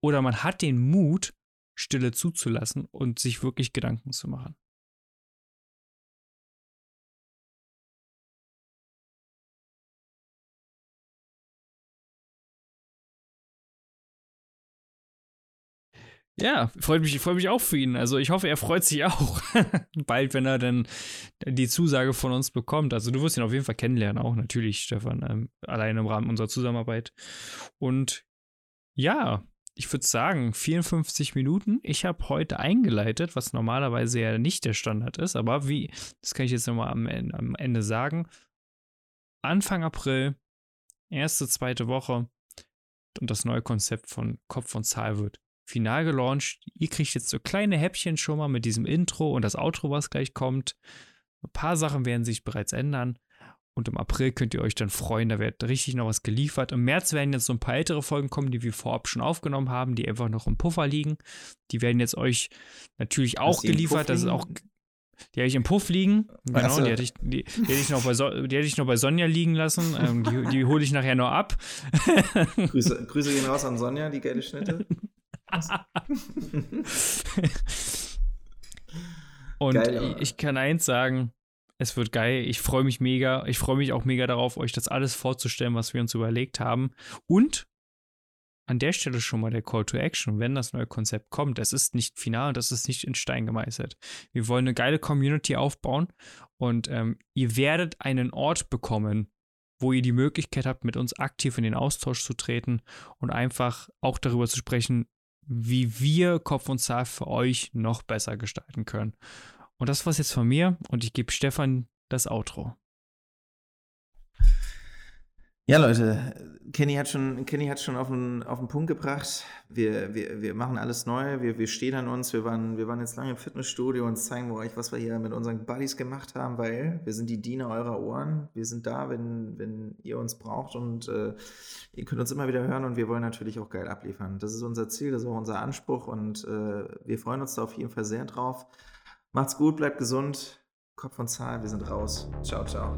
Oder man hat den Mut, Stille zuzulassen und sich wirklich Gedanken zu machen. Ja, freut mich, freut mich auch für ihn. Also ich hoffe, er freut sich auch bald, wenn er dann die Zusage von uns bekommt. Also du wirst ihn auf jeden Fall kennenlernen, auch natürlich, Stefan, ähm, allein im Rahmen unserer Zusammenarbeit. Und ja, ich würde sagen, 54 Minuten. Ich habe heute eingeleitet, was normalerweise ja nicht der Standard ist, aber wie, das kann ich jetzt nochmal am, am Ende sagen. Anfang April, erste, zweite Woche und das neue Konzept von Kopf und Zahl wird final gelauncht. Ihr kriegt jetzt so kleine Häppchen schon mal mit diesem Intro und das Outro, was gleich kommt. Ein paar Sachen werden sich bereits ändern. Und im April könnt ihr euch dann freuen, da wird richtig noch was geliefert. Im März werden jetzt so ein paar ältere Folgen kommen, die wir vorab schon aufgenommen haben, die einfach noch im Puffer liegen. Die werden jetzt euch natürlich auch geliefert. Das ist auch. Die habe ich im Puff liegen. Genau, so. die, hätte ich, die, die, hätte ich noch bei so die hätte ich noch bei Sonja liegen lassen. Ähm, die die hole ich nachher noch ab. Grüße, Grüße gehen raus an Sonja, die geile Schnitte. Und Geil, ich kann eins sagen, es wird geil. Ich freue mich mega. Ich freue mich auch mega darauf, euch das alles vorzustellen, was wir uns überlegt haben. Und an der Stelle schon mal der Call to Action, wenn das neue Konzept kommt. Es ist nicht final, das ist nicht in Stein gemeißelt. Wir wollen eine geile Community aufbauen und ähm, ihr werdet einen Ort bekommen, wo ihr die Möglichkeit habt, mit uns aktiv in den Austausch zu treten und einfach auch darüber zu sprechen, wie wir Kopf und Zahl für euch noch besser gestalten können. Und das war's jetzt von mir und ich gebe Stefan das Outro. Ja, Leute, Kenny hat schon, Kenny hat schon auf den, auf den Punkt gebracht. Wir, wir, wir machen alles neu, wir, wir stehen an uns. Wir waren, wir waren jetzt lange im Fitnessstudio und zeigen euch, was wir hier mit unseren Buddies gemacht haben, weil wir sind die Diener eurer Ohren. Wir sind da, wenn, wenn ihr uns braucht und äh, ihr könnt uns immer wieder hören und wir wollen natürlich auch geil abliefern. Das ist unser Ziel, das ist auch unser Anspruch und äh, wir freuen uns da auf jeden Fall sehr drauf. Macht's gut, bleibt gesund. Kopf und Zahl, wir sind raus. Ciao, ciao.